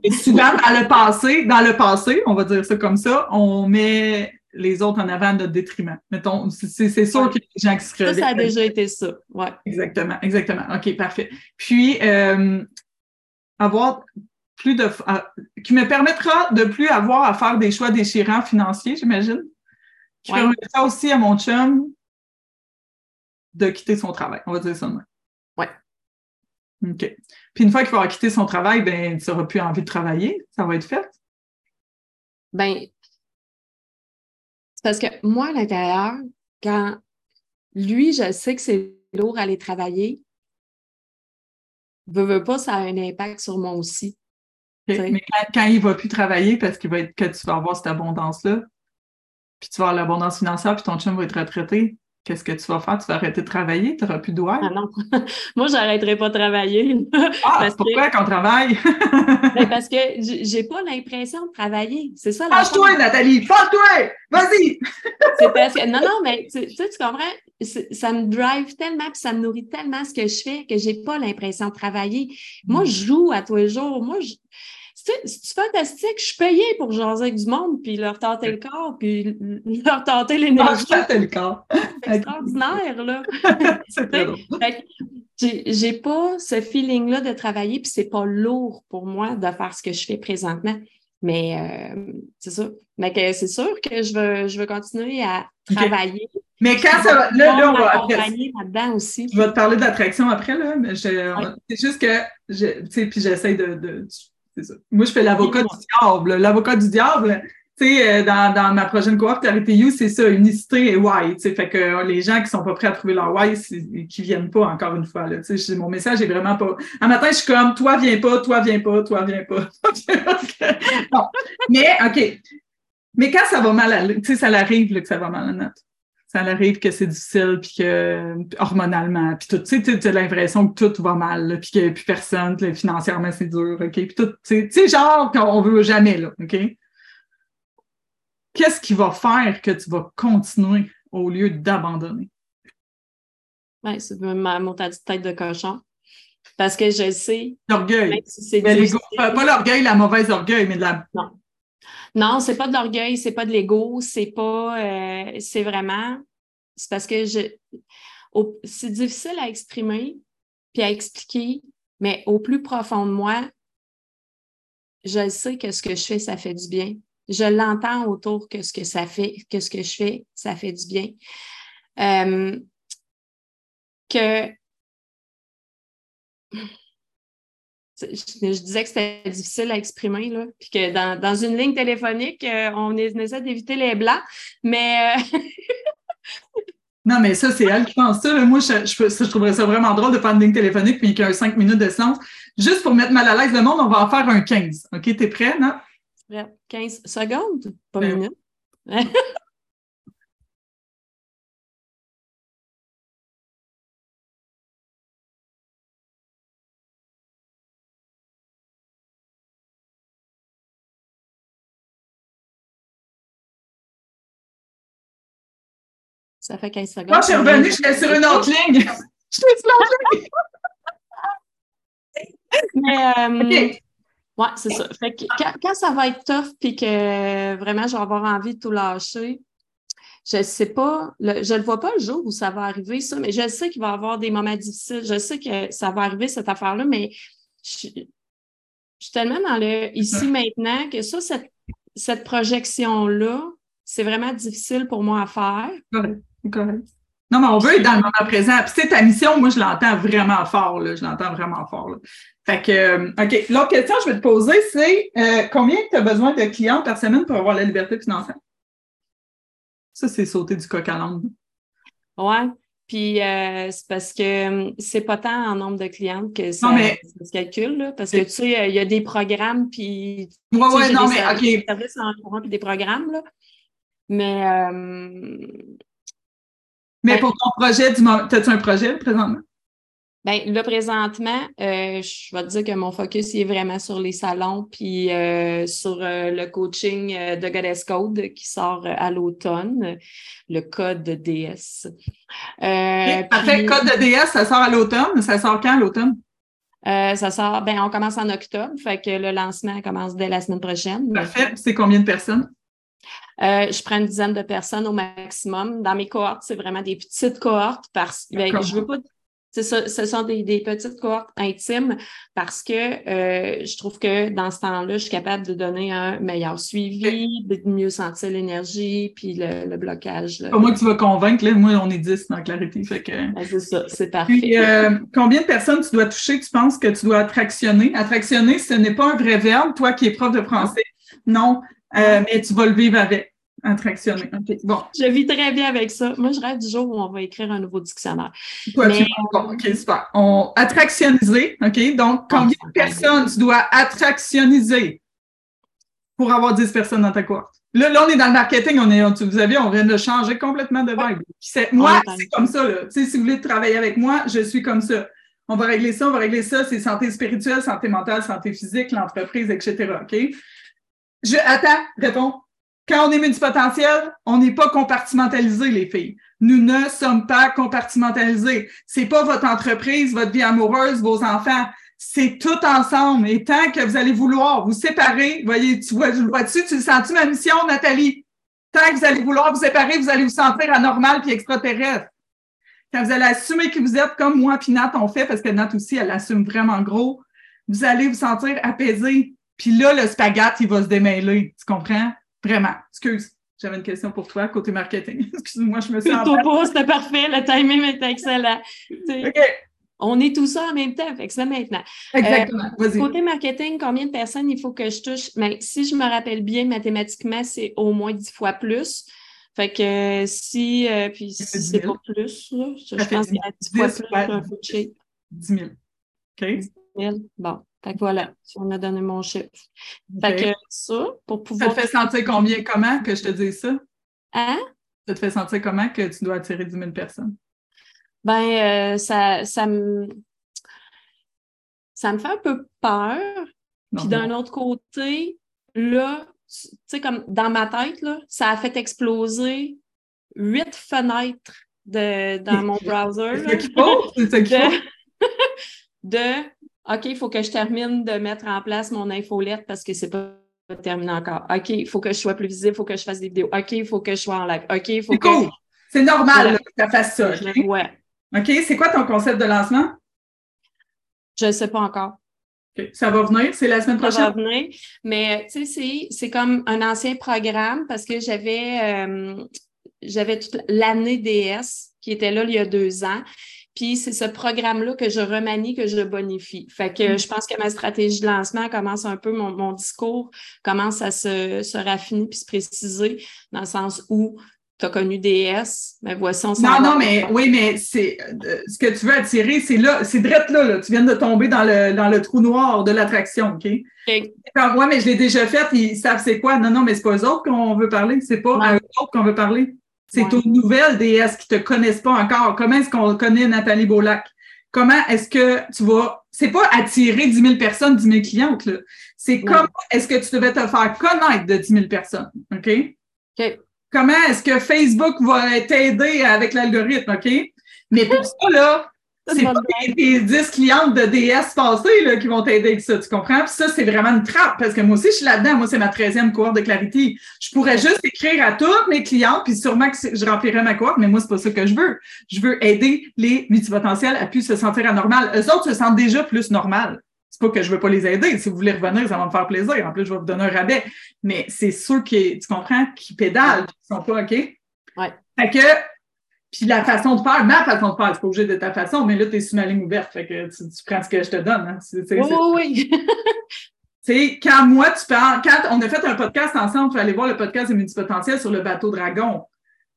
Et souvent, dans le passé, dans le passé, on va dire ça comme ça, on met les autres en avant de notre détriment. Mettons, c'est sûr a des gens qui se Ça, ça a déjà été ça. Ouais. Exactement, exactement. OK, parfait. Puis, euh, avoir plus de. qui me permettra de plus avoir à faire des choix déchirants financiers, j'imagine. Qui permettra aussi à mon chum de quitter son travail. On va dire ça de. OK. Puis une fois qu'il va quitter son travail, ben, tu n'auras plus envie de travailler. Ça va être fait? Ben, parce que moi, à l'intérieur, quand lui, je sais que c'est lourd à aller travailler, veut, veut pas, ça a un impact sur moi aussi. Mais quand, il ne va plus travailler parce qu'il va être que tu vas avoir cette abondance-là, puis tu vas avoir l'abondance financière, puis ton chum va être retraité, qu'est-ce que tu vas faire? Tu vas arrêter de travailler? Tu n'auras plus de? Ah non. <laughs> Moi, j'arrêterai pas de travailler. Ah, pourquoi qu'on travaille? <laughs> Ben, parce que <laughs> j'ai pas l'impression de travailler. C'est ça la toi Nathalie! Fâche-toi! Vas-y! C'est parce que, non, non, mais tu, tu comprends? Ça me drive tellement, puis ça me nourrit tellement ce que je fais que j'ai pas l'impression de travailler. Moi, je joue à tous les jours. Moi, je, c'est fantastique. Je suis payée pour jaser avec du monde, puis leur tenter le corps, puis <laughs> leur tenter l'énergie. Leur le corps. <laughs> C'est extraordinaire, là. <laughs> J'ai pas ce feeling-là de travailler, puis c'est pas lourd pour moi de faire ce que je fais présentement. Mais euh, c'est ça. Mais c'est sûr que je veux, je veux continuer à travailler. Mais quand ça va. Là, là, on va. là-dedans aussi. Je vais te parler d'attraction après, là. Mais c'est juste que. Tu sais, puis j'essaie de moi, je fais l'avocat du diable. L'avocat du diable, tu sais, euh, dans, dans, ma prochaine cohorte you c'est ça, unicité et why. Tu sais, fait que euh, les gens qui sont pas prêts à trouver leur why, qui viennent pas, encore une fois. Là, tu sais, mon message est vraiment pas. Un matin, je suis comme, toi, viens pas, toi, viens pas, toi, viens pas. <laughs> Mais, OK. Mais quand ça va mal, tu sais, ça arrive là, que ça va mal à notre ça arrive que c'est difficile, puis que hormonalement, puis tout, tu sais, tu as l'impression que tout va mal, puis qu'il n'y a plus personne, financièrement c'est dur, OK? Puis tout, tu sais, genre qu'on veut jamais, là, OK? Qu'est-ce qui va faire que tu vas continuer au lieu d'abandonner? Oui, c'est ma montée de tête de cochon. Parce que je sais. L'orgueil. pas l'orgueil, la mauvaise orgueil, mais de la. Non. Non, c'est pas de l'orgueil, c'est pas de l'ego, c'est pas. Euh, c'est vraiment. C'est parce que je. C'est difficile à exprimer puis à expliquer, mais au plus profond de moi, je sais que ce que je fais, ça fait du bien. Je l'entends autour que ce que ça fait, que ce que je fais, ça fait du bien. Euh, que je, disais que c'était difficile à exprimer, là, puis que dans, une ligne téléphonique, euh, on essaie d'éviter les blancs, mais. Euh, <laughs> non, mais ça, c'est elle qui pense ça. Moi, je, je, trouverais ça vraiment drôle de faire une ligne téléphonique puis qu'il y a un 5 minutes de silence. Juste pour mettre mal à l'aise le monde, on va en faire un 15. OK, t'es prêt, non? Prêt. 15 secondes, pas ben minutes. <laughs> Ça fait 15 secondes. Moi, je suis revenue, j'étais sur une autre ligne. <laughs> J'étais sur l'autre ligne. <laughs> Mais, euh, ouais, c'est ça. Fait que quand, ça va être tough puis que vraiment je vais avoir envie de tout lâcher, je ne sais pas, je ne vois pas le jour où ça va arriver, ça, mais je sais qu'il va y avoir des moments difficiles. Je sais que ça va arriver, cette affaire-là, mais je, suis tellement dans le ici maintenant que ça, cette, cette projection-là, c'est vraiment difficile pour moi à faire. Non, mais on veut être dans le moment présent. Puis, tu ta mission, moi, je l'entends vraiment fort, là. Je l'entends vraiment fort, là. Fait que, euh, OK. L'autre question que je vais te poser, c'est euh, combien tu as besoin de clients par semaine pour avoir la liberté financière? Ça, c'est sauter du coq à l'âne. Ouais. Puis euh, c'est parce que c'est pas tant en nombre de clients que ça, se calcule, là, parce que tu sais, il y a des programmes, puis. Ouais, ouais, non, mais OK. Des services en courant, puis des programmes, là. Mais mais ben pour ton projet du moment, as-tu un projet présentement? Bien, là, présentement, euh, je vais te dire que mon focus est vraiment sur les salons puis euh, sur euh, le coaching de Goddess Code qui sort à l'automne, le code de DS. parfait, code de DS, ça sort à l'automne? Ça sort quand l'automne? ça sort, ben, on commence en octobre, fait que le lancement commence dès la semaine prochaine. Parfait. C'est combien de personnes? Euh, je prends une dizaine de personnes au maximum. Dans mes cohortes, c'est vraiment des petites cohortes parce que ben, je veux pas. Ça, ce sont des, petites cohortes intimes parce que euh, je trouve que dans ce temps-là, je suis capable de donner un meilleur suivi, de mieux sentir l'énergie puis le, blocage. Pas moi que tu vas convaincre, là. moi on est 10 dans Clarity. Fait que... Ben, c'est ça, c'est parfait. Euh, combien de personnes tu dois toucher, tu penses que tu dois attractionner? Attractionner, ce n'est pas un vrai verbe, toi qui es prof de français. Non, euh, mais tu vas le vivre avec. Attractionner. Bon. Je vis très bien avec ça. Moi, je rêve du jour où on va écrire un nouveau dictionnaire. OK, super. On... OK? Donc, combien de personnes tu dois attractionniser pour avoir 10 personnes dans ta cohorte? Là, là, on est dans le marketing, on est, vous avez, on vient de changer complètement de vibe. Moi, c'est comme ça. Là. si vous voulez travailler avec moi, je suis comme ça. On va régler ça, on va régler ça. C'est santé spirituelle, santé mentale, santé physique, l'entreprise, etc. OK? Je, attends, réponds. Quand on est multipotentiel, on n'est pas compartimentalisé, les filles. Nous ne sommes pas compartimentalisés. C'est pas votre entreprise, votre vie amoureuse, vos enfants. C'est tout ensemble. Et tant que vous allez vouloir vous séparer, voyez, tu vois, vois-tu, tu le sens-tu ma mission, Nathalie? Tant que vous allez vouloir vous séparer, vous allez vous sentir anormal puis extraterrestre. Quand vous allez assumer que vous êtes comme moi puis Nat on fait, parce que Nat aussi, elle assume vraiment gros, vous allez vous sentir apaisé. Puis là, le spaghette, il va se démêler. Tu comprends? Vraiment. Excuse. J'avais une question pour toi, côté marketing. <laughs> Excuse-moi, je me suis pas, c'était parfait. Le timing était excellent. OK. On est tout ça en même temps, fait que ça maintenant. Exactement. Euh, côté marketing, combien de personnes il faut que je touche? Mais si je me rappelle bien, mathématiquement, c'est au moins dix fois plus. Fait que si, euh, puis si c'est pas plus, je, pense qu'il y a 10 fois plus, 10 000. OK. 10 000. Bon. Fait que voilà, on a donné mon chiffre. Fait que ça, pour pouvoir. Ça te fait sentir combien, comment que je te dise ça? Hein? Ça te fait sentir comment que tu dois attirer 10 000 personnes? Ben, euh, ça, ça me. Ça me fait un peu peur. Puis d'un autre côté, là, tu sais, comme dans ma tête, là, ça a fait exploser huit fenêtres de, dans <laughs> mon browser. C'est qu'il faut, c'est ça qu'il faut. de <laughs> OK, il faut que je termine de mettre en place mon infolette parce que c'est pas terminé encore. OK, il faut que je sois plus visible, il faut que je fasse des vidéos. OK, il faut que je sois en live. OK, il faut que. Cool. C'est normal que tu fasses ça. Ouais. OK, c'est quoi ton concept de lancement? Je ne sais pas encore. Ça va venir, c'est la semaine prochaine. Ça va venir, mais tu sais, c'est comme un ancien programme parce que j'avais euh, j'avais toute l'année DS qui était là il y a deux ans. Puis c'est ce programme-là que je remanie, que je bonifie. Fait que mm. je pense que ma stratégie de lancement commence un peu, mon, discours commence à se, se raffiner puis se préciser dans le sens où tu as connu DS, mais voici, on Non, non, mais oui, mais c'est euh, ce que tu veux attirer, c'est là, c'est direct là, là, Tu viens de tomber dans le, dans le trou noir de l'attraction, OK? Oui, mais je l'ai déjà fait, ils savent c'est quoi. Non, non, mais c'est pas eux autres qu'on veut parler, c'est pas à eux autres qu'on veut parler. C'est aux nouvelles DS qui te connaissent pas encore. Comment est-ce qu'on connaît Nathalie Beaulac? Comment est-ce que tu vas. C'est pas attirer 10 000 personnes, 10 000 clientes, là. C'est comment est-ce que tu devais te faire connaître de 10 000 personnes. OK? OK. Comment est-ce que Facebook va t'aider avec l'algorithme, OK? Mais pour ça, là, c'est pas les 10 clientes de DS passées là, qui vont t'aider avec ça, tu comprends? Puis ça, c'est vraiment une trappe parce que moi aussi, je suis là-dedans. Moi, c'est ma 13e cohorte de Clarity. Je pourrais juste écrire à toutes mes clientes, puis sûrement que je remplirais ma cohorte, mais moi, c'est pas ça que je veux. Je veux aider les multipotentiels à plus se sentir anormal. Eux autres se sentent déjà plus normal. C'est pas que je veux pas les aider. Si vous voulez revenir, ça va me faire plaisir. En plus, je vais vous donner un rabais. Mais c'est ceux qui, tu comprends, qui pédalent, qui sont pas OK? Ouais. Fait que puis la façon de faire, ma façon de faire, c'est pas obligé de ta façon, mais là, tu es sur ma ligne ouverte, fait que tu, prends ce que je te donne. Hein. oui, oui. <laughs> sais, quand moi, tu parles, quand on a fait un podcast ensemble, tu vas aller voir le podcast de multipotentiel sur le bateau dragon.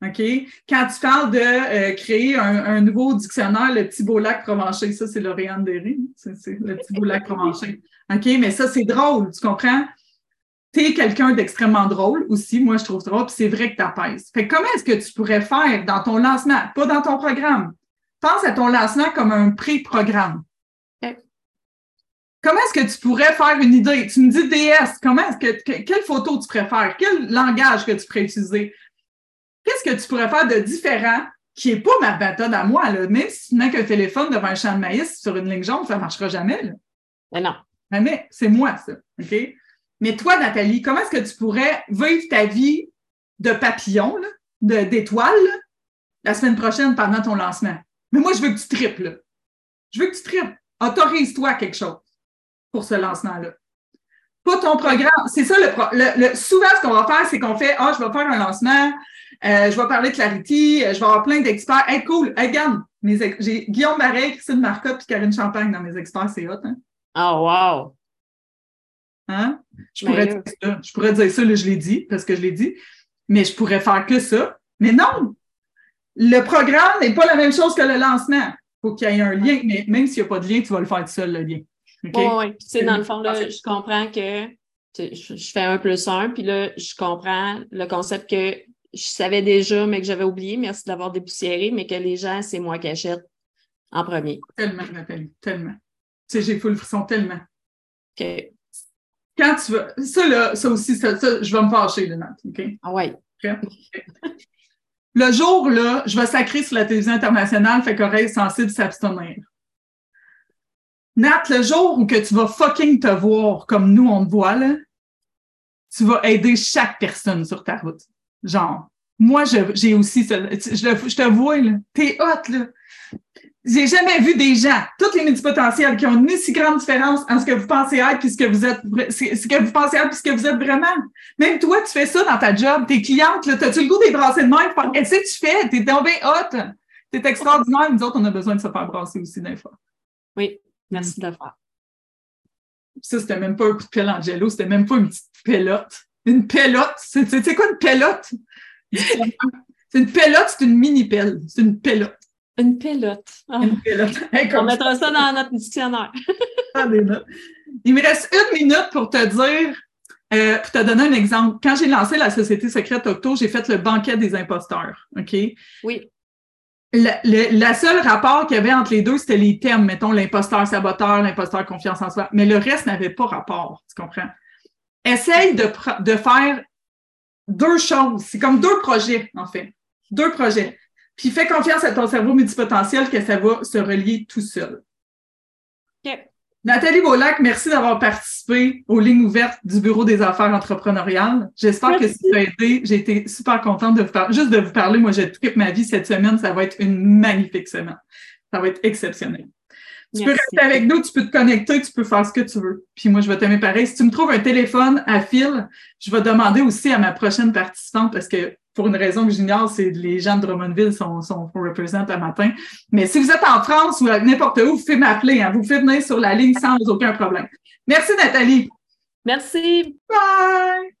OK? Quand tu parles de euh, créer un, nouveau dictionnaire, le petit beau lac provencher, ça, c'est Lauriane Derry. C'est le petit beau lac provencher. OK? Mais ça, c'est drôle, tu comprends? Tu es quelqu'un d'extrêmement drôle aussi, moi je trouve drôle, puis c'est vrai que tu apaises. Fait comment est-ce que tu pourrais faire dans ton lancement, pas dans ton programme? Pense à ton lancement comme un pré-programme. Comment est-ce que tu pourrais faire une idée? Tu me dis DS, comment est-ce que, quelle photo tu préfères? Quel langage que tu pourrais utiliser? Qu'est-ce que tu pourrais faire de différent qui n'est pas ma méthode à moi, là? Même si tu n'as qu'un téléphone devant un champ de maïs sur une ligne jaune, ça ne marchera jamais, là. Mais non. Mais c'est moi, ça. OK? Mais toi, Nathalie, comment est-ce que tu pourrais vivre ta vie de papillon, d'étoile, la semaine prochaine pendant ton lancement? Mais moi, je veux que tu triples. Je veux que tu triples. Autorise-toi quelque chose pour ce lancement-là. Pas ton programme. C'est ça le, Souvent, ce qu'on va faire, c'est qu'on fait Ah, je vais faire un lancement, euh, je vais parler de Clarity, euh, je vais avoir plein d'experts. Hey, cool, regarde, j'ai Guillaume Marais, Christine Marcotte et Karine Champagne dans mes experts, c'est hot. Oh, wow! Hein? Je, pourrais dire ça. je pourrais dire ça, là, je l'ai dit, parce que je l'ai dit, mais je pourrais faire que ça. Mais non! Le programme n'est pas la même chose que le lancement. Il faut qu'il y ait un lien, mais même s'il n'y a pas de lien, tu vas le faire tout seul, le lien. Oui, oui. dans le fond, là, je comprends que je fais un plus un, puis là, je comprends le concept que je savais déjà, mais que j'avais oublié. Merci d'avoir dépoussiéré, mais que les gens, c'est moi qui achète en premier. Tellement, Nathalie, tellement. Tu sais, j'ai fou le frisson tellement. OK quand tu vas. Ça, là, ça aussi, ça, je vais me fâcher, là, Nat. OK? Ah ouais. Le jour, là, je vais sacrer sur la télévision internationale, fait qu'oreille sensible s'abstenir. Nat, le jour où que tu vas fucking te voir comme nous, on te voit, là, tu vas aider chaque personne sur ta route. Genre, moi, j'ai aussi ça. Je, je, te vois, là. T'es hot, là. J'ai jamais vu des gens, tous les multipotentiels, qui ont une si grande différence en ce que vous pensez être puis ce que vous êtes, ce que vous pensez être puis ce que vous êtes vraiment. Même toi, tu fais ça dans ta job. Tes clientes, là, t'as-tu le goût des brasser de main? Qu'est-ce que tu fais? T'es tombé hot. T'es extraordinaire. Nous autres, on a besoin de se faire brasser aussi d'un fois. Oui, merci de le faire. Ça, c'était même pas un coup de pelle Angelo, c'était même pas une petite pelote. Une pelote? C'est quoi une pelote? C'est une pelote, c'est une mini-pelle. C'est une pelote. Une pelote. Ah. Une pelote. <laughs> On mettra ça dans notre dictionnaire. <laughs> Il me reste une minute pour te dire, euh, pour te donner un exemple. Quand j'ai lancé la Société secrète Octo, j'ai fait le banquet des imposteurs. OK? Oui. Le, seul rapport qu'il y avait entre les deux, c'était les thèmes, mettons l'imposteur saboteur, l'imposteur confiance en soi, mais le reste n'avait pas rapport, tu comprends? Essaye de, de faire deux choses, c'est comme deux projets, en fait. Deux projets. Puis fais confiance à ton cerveau multipotentiel que ça va se relier tout seul. Nathalie Beaulac, merci d'avoir participé aux lignes ouvertes du Bureau des affaires entrepreneuriales. J'espère que ça t'a aidé. J'ai été super contente de vous parler. Juste de vous parler, moi, j'ai toute ma vie cette semaine. Ça va être une magnifique semaine. Ça va être exceptionnel. Tu peux rester avec nous, tu peux te connecter, tu peux faire ce que tu veux. Puis moi, je vais t'aimer pareil. Si tu me trouves un téléphone à fil, je vais demander aussi à ma prochaine participante parce que pour une raison que j'ignore, c'est les gens de Drummondville sont, sont représentés à matin. Mais si vous êtes en France ou n'importe où, vous pouvez m'appeler. Hein. vous pouvez venir sur la ligne sans aucun problème. Merci, Nathalie. Merci. Bye.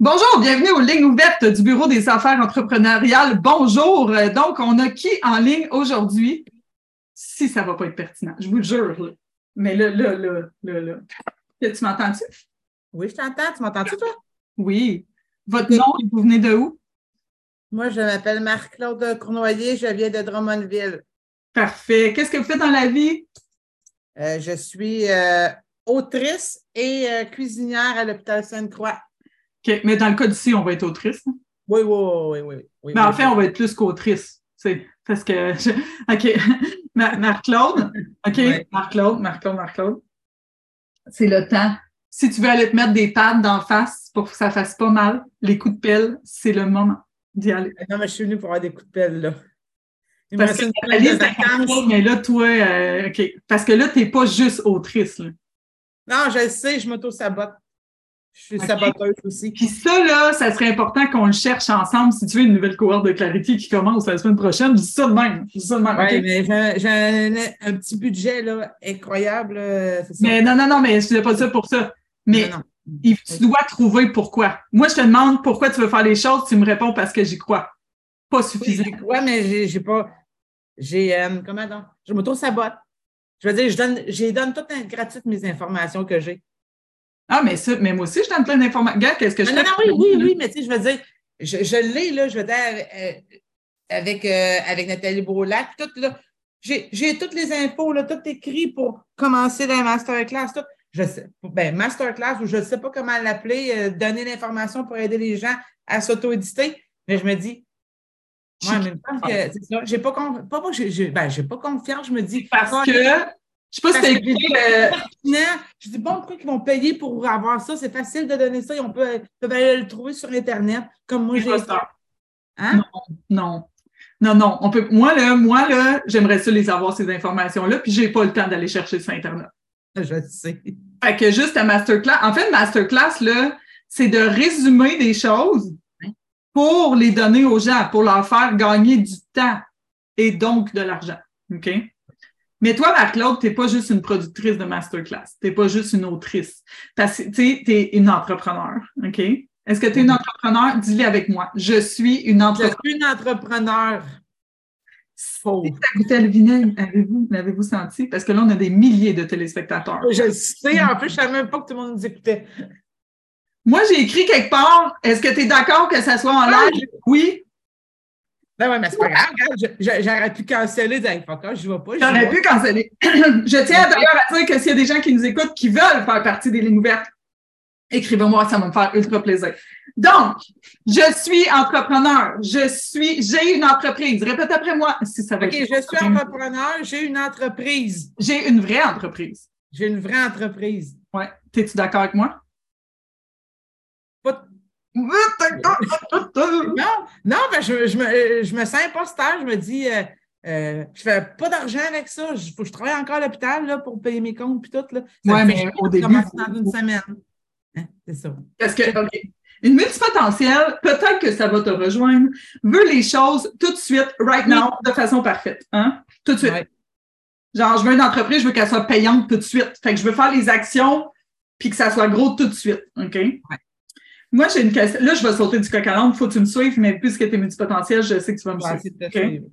Bonjour, bienvenue aux lignes ouvertes du Bureau des affaires entrepreneuriales. Bonjour. Donc, on a qui en ligne aujourd'hui? Si ça ne va pas être pertinent, je vous le jure. Mais là, là, là, là, là. Tu m'entends-tu? Oui, je t'entends. Tu m'entends-tu, toi? Oui. Votre nom, vous venez de où? Moi, je m'appelle Marc-Claude Cournoyer, je viens de Drummondville. Parfait. Qu'est-ce que vous faites dans la vie? Euh, je suis euh, autrice et cuisinière à l'hôpital Sainte-Croix. OK. Mais dans le cas d'ici, on va être autrice. Hein? Oui, oui, oui, oui. Mais en fait, on va être plus qu'autrice. Parce que. <laughs> OK. Marc-Claude. OK. Marc-Claude, Marc-Claude, Marc-Claude. C'est le temps. Si tu veux aller te mettre des pattes d'en face pour que ça fasse pas mal, les coups de pelle, c'est le moment d'y aller. Non, mais je suis venue pour avoir des coups de pelle, là. Parce que la liste mais là, toi, euh, OK. Parce que là, tu n'es pas juste autrice. Là. Non, je le sais, je m'auto-sabote. Je suis saboteuse aussi. Puis ça, là, ça serait important qu'on le cherche ensemble si tu veux une nouvelle cohorte de Clarity qui commence la semaine prochaine. Je dis ça de même. Je dis ça de même. Oui, mais j'ai un, petit budget là, incroyable. Euh, ça. Mais non, non, non, mais je ne pas ça pour ça. Mais tu dois trouver pourquoi. Moi, je te demande pourquoi tu veux faire les choses, tu me réponds parce que j'y crois. Pas suffisant. Oui, crois, mais j'ai pas. J'ai. Euh, comment donc? Je m'auto-sabote. Je veux dire, je donne, je donne toutes gratuites mes informations que j'ai. Ah, mais ça, mais moi aussi, je donne plein d'informations. Regarde, qu'est-ce que je fais? Non, non, oui, oui, oui, mais tu sais, je veux dire, je, je l'ai, là, je veux dire, euh, avec, euh, avec Nathalie Beaulac, tout, là. J'ai toutes les infos, là, tout écrit pour commencer la masterclass, tout. Je sais, ben, masterclass, ou je ne sais pas comment l'appeler, euh, donner l'information pour aider les gens à s'auto-éditer. Mais je me dis, moi, ouais, mais c'est ça. J'ai pas, pas, pas j'ai ben, pas confiance, je me dis. Parce que je sais pas si t'as écouté le. Je dis, bon, pourquoi ils vont payer pour avoir ça? C'est facile de donner ça. On peut, peuvent aller le trouver sur Internet, comme moi j'ai. Hein? Non, non. Non, On peut... Moi, là, moi, là, j'aimerais ça les avoir, ces informations-là, puis j'ai pas le temps d'aller chercher sur Internet. Je sais. Fait que juste un masterclass. En fait, masterclass, là, c'est de résumer des choses pour les donner aux gens, pour leur faire gagner du temps et donc de l'argent. OK? Mais toi, Marc-Claude, tu n'es pas juste une productrice de masterclass. Tu n'es pas juste une autrice. Tu es une entrepreneur. OK? Est-ce que tu es une entrepreneur? Dis-le avec moi. Je suis une entrepreneur. Je suis une entrepreneur. Faux. Si ça goûtait le vinaigre, avez-vous, l'avez-vous senti? Parce que là, on a des milliers de téléspectateurs. Je sais, en plus, je ne savais même pas que tout le monde nous écoutait. Moi, j'ai écrit quelque part, est-ce que tu es d'accord que ça soit en ah, live? Oui. Ben ouais, mais c'est pas grave. J'aurais pu canceller je ne vois pas. J'aurais pu canceller. <clears throat> je tiens d'ailleurs à dire que s'il y a des gens qui nous écoutent qui veulent faire partie des lignes ouvertes, écrivez-moi, ça va me faire ultra plaisir. Donc, je suis entrepreneur. Je suis, j'ai une entreprise. Répète après moi si ça va. OK, je suis entrepreneur, j'ai une entreprise. J'ai une vraie entreprise. J'ai une vraie entreprise. Ouais. Es-tu d'accord avec moi? <laughs> non, non ben je, je, me, je me sens imposteur. Je me dis, euh, euh, je fais pas d'argent avec ça. Faut que je travaille encore à l'hôpital pour payer mes comptes et tout. Là. Oui, mais au début. dans une semaine. Hein, c'est ça. Parce que, Une multipotentielle, peut-être que ça va te rejoindre, veut les choses tout de suite, right now, de façon parfaite. Hein? Tout de suite. Genre, je veux une entreprise, je veux qu'elle soit payante tout de suite. Fait que je veux faire les actions puis que ça soit gros tout de suite. OK? Ouais. Moi, j'ai une question. Là, je vais sauter du coq à l'âne. Faut que tu me suives, mais puisque tu es multipotentiel, je sais que tu vas me suivre.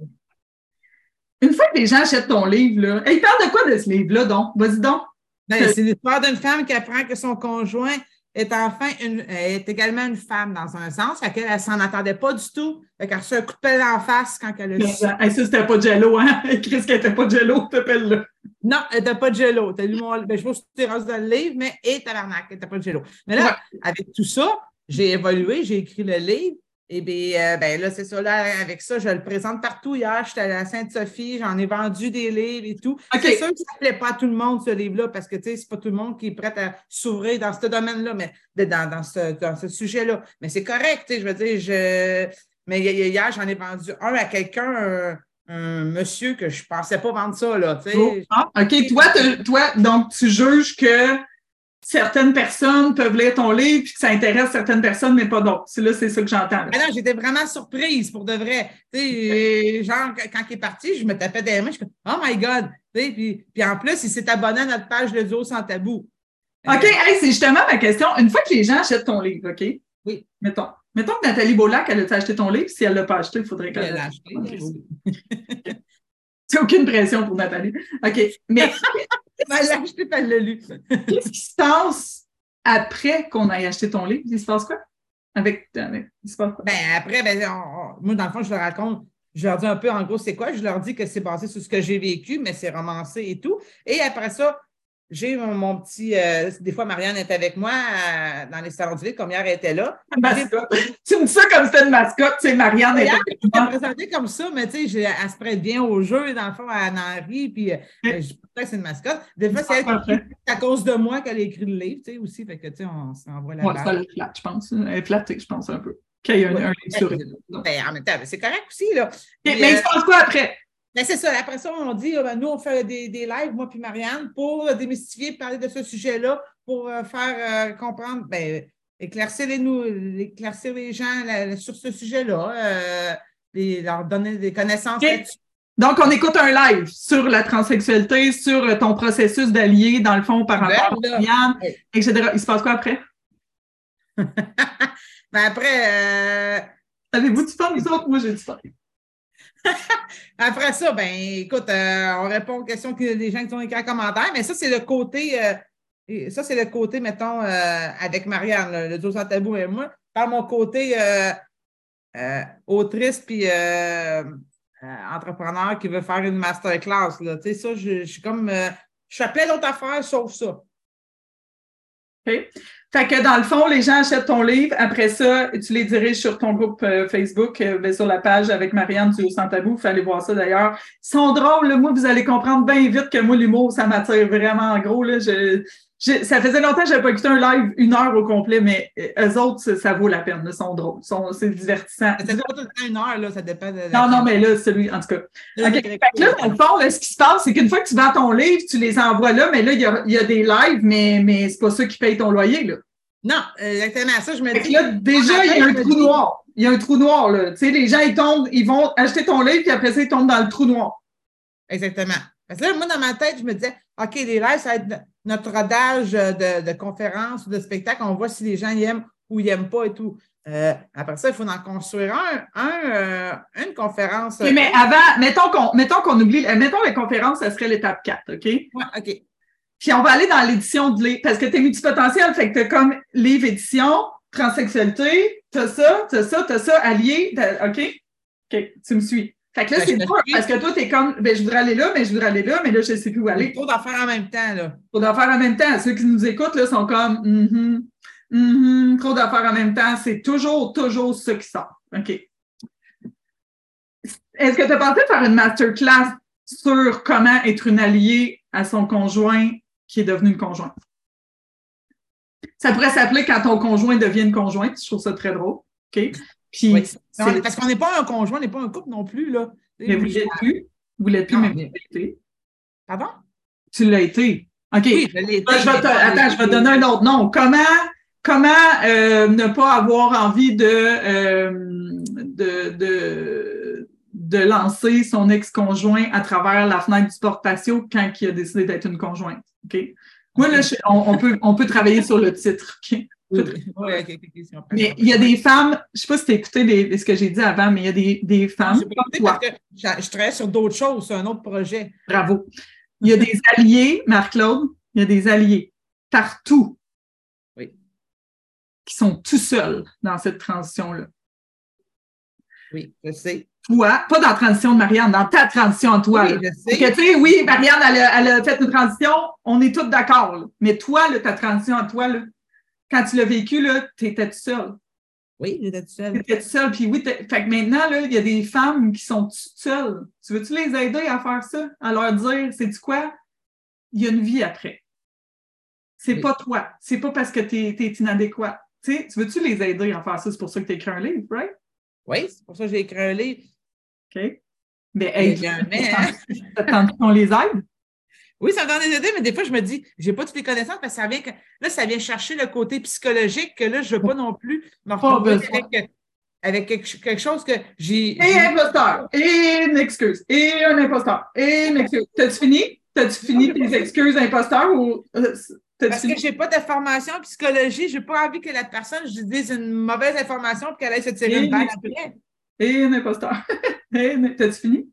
Une fois que les gens achètent ton livre, là, il parle de quoi de ce livre-là, donc? Vas-y donc. Ben, c'est l'histoire d'une femme qui apprend que son conjoint est enfin une, est également une femme dans un sens, à laquelle elle s'en attendait pas du tout. Elle a reçu un coup de pelle en face quand elle a dit ça. ça, c'était pas de jello, hein? <laughs> Chris, qu'elle n'était pas de jello, te pelle-là. Non, elle n'était pas de jello. As lu mon... ben, je pas si tu es dans le livre, mais et tabarnak, elle n'était pas de jello. Mais là, avec tout ça, j'ai évolué, j'ai écrit le livre. Et bien, euh, ben là, c'est ça, là, avec ça, je le présente partout. Hier, j'étais à la Sainte-Sophie, j'en ai vendu des livres et tout. C'est sûr que ça ne plaît pas à tout le monde, ce livre-là, parce que, tu sais, c'est pas tout le monde qui est prêt à s'ouvrir dans ce domaine-là, mais dans, dans ce, dans ce sujet-là. Mais c'est correct, tu sais, je veux dire, je... Mais hier, j'en ai vendu un à quelqu'un, un, monsieur que je ne pensais pas vendre ça, là, tu sais. Oh, ah, OK, toi, toi, donc, tu juges que certaines personnes peuvent lire ton livre puis que ça intéresse certaines personnes, mais pas d'autres. C'est là, c'est ça que j'entends. Non, j'étais vraiment surprise pour de vrai. Tu sais, genre, quand il est parti, je me tapais des mains, je suis Oh my God! puis, puis en plus, il s'est abonné à notre page Le Duo sans tabou. OK, c'est justement ma question. Une fois que les gens achètent ton livre, OK? Oui. Mettons. Mettons que Nathalie Beaulac, elle a acheté ton livre? Si elle ne l'a pas acheté, il faudrait qu'elle l'ait acheté. <laughs> C'est aucune pression pour Nathalie. OK. Mais <laughs> L'a acheté, elle l'a lu. Qu'est-ce qui se passe après qu'on ait acheté ton livre? Il se passe quoi? Avec, Ben, après, ben, moi, dans le fond, je leur raconte, je leur dis un peu en gros c'est quoi? Je leur dis que c'est basé sur ce que j'ai vécu, mais c'est romancé et tout. Et après ça, j'ai mon, petit. Euh, des fois, Marianne est avec moi euh, dans les salons du livre, comme hier, elle était là. tu me dis ça comme c'était une mascotte, tu sais, Marianne est présentée comme ça, mais tu sais, elle se prête bien au jeu, dans le fond, à Henri, puis euh, je pense que c'est une mascotte. Des fois, c'est à cause de moi qu'elle a écrit le livre, tu sais, aussi, fait que, tu sais, on s'envoie la Ouais, ça la flatte, je pense. Elle est flattée, je pense, un peu. Qu'il y a un, livre sur elle. Ben, en même temps, c'est correct aussi, là. mais il se passe quoi après? Mais ben, c'est ça. Après ça, on dit, ben, nous, on fait des, des, lives, moi puis Marianne, pour démystifier, parler de ce sujet-là, pour euh, faire euh, comprendre, ben, éclaircir les, nous, éclaircir les gens sur ce sujet-là, euh, leur donner des connaissances. Donc, on écoute un live sur la transsexualité, sur ton processus d'allié, dans le fond, par rapport à Marianne, etc. Il se passe quoi après? <laughs> ben après. Avez-vous du fun, vous autres? Moi, j'ai du fun. <laughs> Après ça, ben écoute, euh, on répond aux questions que les gens qui ont écrit en commentaire, mais ça, c'est le côté, euh, ça, c'est le côté, mettons, euh, avec Marianne, le dos sans tabou et moi. Par mon côté autrice puis entrepreneur qui veut faire une masterclass. Tu sais, ça, je, suis comme. je fais plein d'autres affaires sauf ça. Fait que dans le fond, les gens achètent ton livre. Après ça, tu les diriges sur ton groupe euh, Facebook, euh, ben, sur la page avec Marianne du Sans Tabou. Allez voir ça d'ailleurs. Ils sont drôles. Moi, vous allez comprendre bien vite que moi, l'humour, ça m'attire vraiment en gros. Là. Je, ça faisait longtemps que je n'avais pas écouté un live une heure au complet, mais euh, eux autres, ça, vaut la peine. Ils sont drôles. C'est divertissant. C'est pas tout le temps une heure, là, ça dépend de. Non, non, mais là, celui, en tout cas. là, dans le fond, ce qui se passe, c'est qu'une fois que tu vends ton livre, tu les envoies là, mais là, il y a, y a, des lives, mais, mais c'est pas ça qui paye ton loyer, là. Non, exactement. Ça, je me dis. Là, déjà, il y a un trou noir. Il y a un trou noir, là. Tu sais, les gens, ils tombent, ils vont acheter ton livre, puis après ça, ils tombent dans le trou noir. Exactement. Parce que là, moi, dans ma tête, je me disais, OK, les lives, ça va être notre rodage de, de conférences ou de spectacles. On voit si les gens y aiment ou ils n'aiment pas et tout. Euh, après ça, il faut en construire un, un euh, une conférence. Mais avant, mettons qu'on mettons qu'on oublie, mettons les conférences, ça serait l'étape 4, OK? Oui, OK. Puis on va aller dans l'édition de livre, parce que tu es multipotentiel, fait que tu comme livre édition, transsexualité, tu as ça, tu as ça, tu as ça, allié, OK? OK, tu me suis. Fait que là, c'est dur, parce que toi, tu es comme, ben, je voudrais aller là, mais je voudrais aller là, mais là, je ne sais plus où aller. Trop d'en faire en même temps, là. Trop d'en faire en même temps. Ceux qui nous écoutent, là, sont comme, mm -hmm, trop d'affaires en même temps. C'est toujours, toujours ce qui sort. OK. Est-ce que tu as pensé faire une masterclass sur comment être une alliée à son conjoint qui est devenu une conjointe? Ça pourrait s'appeler quand ton conjoint devient une conjointe. Je trouve ça très drôle. OK? Puis, parce qu'on n'est pas un conjoint, on n'est pas un couple non plus. Là. Mais vous ne l'êtes plus. Vous l'êtes plus, mais vous l'avez été. Pardon? Tu l'as été. OK. Oui, je l'ai été. attends, je vais te donner un autre nom. Comment, comment euh, ne pas avoir envie de, euh, de, de, de, lancer son ex-conjoint à travers la fenêtre du porte-patio quand il a décidé d'être une conjointe? Moi, là, on, peut, on peut travailler sur le titre. Mais il y a des femmes, je ne sais pas si tu as écouté ce que j'ai dit avant, mais il y a des, des femmes. je travaille sur d'autres choses, sur un autre projet. Bravo. Il y a des alliés, Marc-Claude, il y a des alliés partout oui. qui sont tout seuls dans cette transition-là. Oui, je sais toi, pas dans la transition de Marianne, dans ta transition à toi. Oui, je sais. tu sais, oui, Marianne, elle a, fait une transition, on est tous d'accord. Mais toi, ta transition à toi, là, Quand tu l'as vécu, là, tu étais tout seul. Oui, j'étais tout seul. Tu étais tout seul. Puis oui, fait que maintenant, là, il y a des femmes qui sont toutes seules. Tu veux-tu les aider à faire ça? À leur dire, c'est du quoi? Il y a une vie après. C'est pas toi. C'est pas parce que tu es, inadéquat. Tu sais, tu veux-tu les aider à faire ça? C'est pour ça que tu as écrit un livre, right? Oui, c'est pour ça que j'ai écrit un livre. OK. Mais hey, jamais. Hein? qu'on les aide? Oui, ça me donne des idées, mais des fois, je me dis, j'ai pas toutes les connaissances parce que ça vient, là, ça vient chercher le côté psychologique que là, je ne veux pas non plus me retrouver avec, quelque, chose que j'ai. Et un imposteur, et une excuse, et un imposteur, et une excuse. T'as-tu fini? T'as-tu fini tes excuses imposteur ou. Euh, parce que je n'ai pas de formation en psychologie, je n'ai pas envie que la personne, je dise une mauvaise information et qu'elle aille se tirer une balle après. Et un imposteur. <laughs> T'as-tu fini?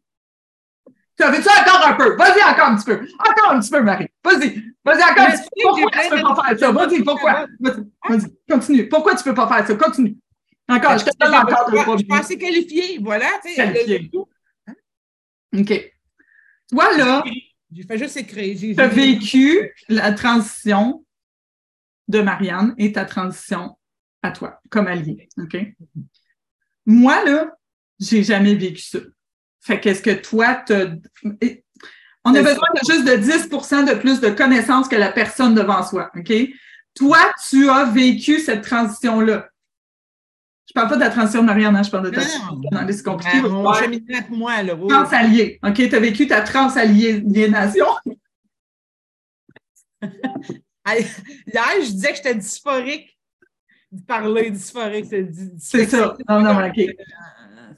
T'avais-tu encore un peu? Vas-y encore un petit peu. Encore un petit peu, Marie. Vas-y. Vas-y encore un petit peu. Pourquoi tu ne peux pas faire ça? Vas-y, pourquoi? Vas-y, continue. Pourquoi tu ne peux pas faire ça? Continue. Encore, je te donne encore deux Je pensais qualifié. Voilà. Qualifié. OK. Toi, là. J'ai fait juste écrire. Tu as vécu la transition de Marianne et ta transition à toi, comme allié. OK? Moi, là, j'ai jamais vécu ça. Fait qu'est-ce que toi, t'as... On a besoin de juste de 10% de plus de connaissances que la personne devant soi, OK? Toi, tu as vécu cette transition-là. Je parle pas de la transition de Marianne, hein, je parle de ta transition. C'est compliqué. Ben, mon cheminement moi, là. Transallié. OK? Tu as vécu ta transaliénation. <laughs> Hier, je disais que j'étais dysphorique. Parler dysphorique, c'est ça. Non, non, OK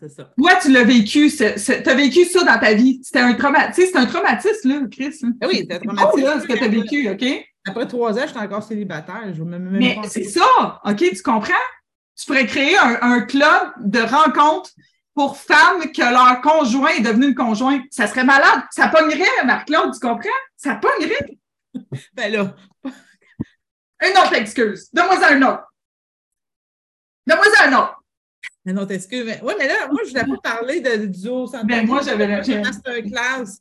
c'est ça. Ouais, tu l'as vécu, tu as vécu ça dans ta vie. C'était un traumatisme, c'est un traumatisme, là, Chris. Hein. Ah oui, c'était un traumatisme. Oh, là, ce que tu as vécu, OK? Après trois ans, j'étais encore célibataire. Je me Mais c'est ça, OK, tu comprends? Tu pourrais créer un, club de rencontres pour femmes que leur conjoint est devenu une conjointe. Ça serait malade. Ça pognerait, Marc-Claude, tu comprends? Ça pognerait. <laughs> ben là. Une autre excuse. Donne-moi un autre. Donne-moi un autre. Un autre excuse. Mais, oui, mais là, moi, je ne voulais pas parler de, du duo Ben, moi, j'avais masterclass.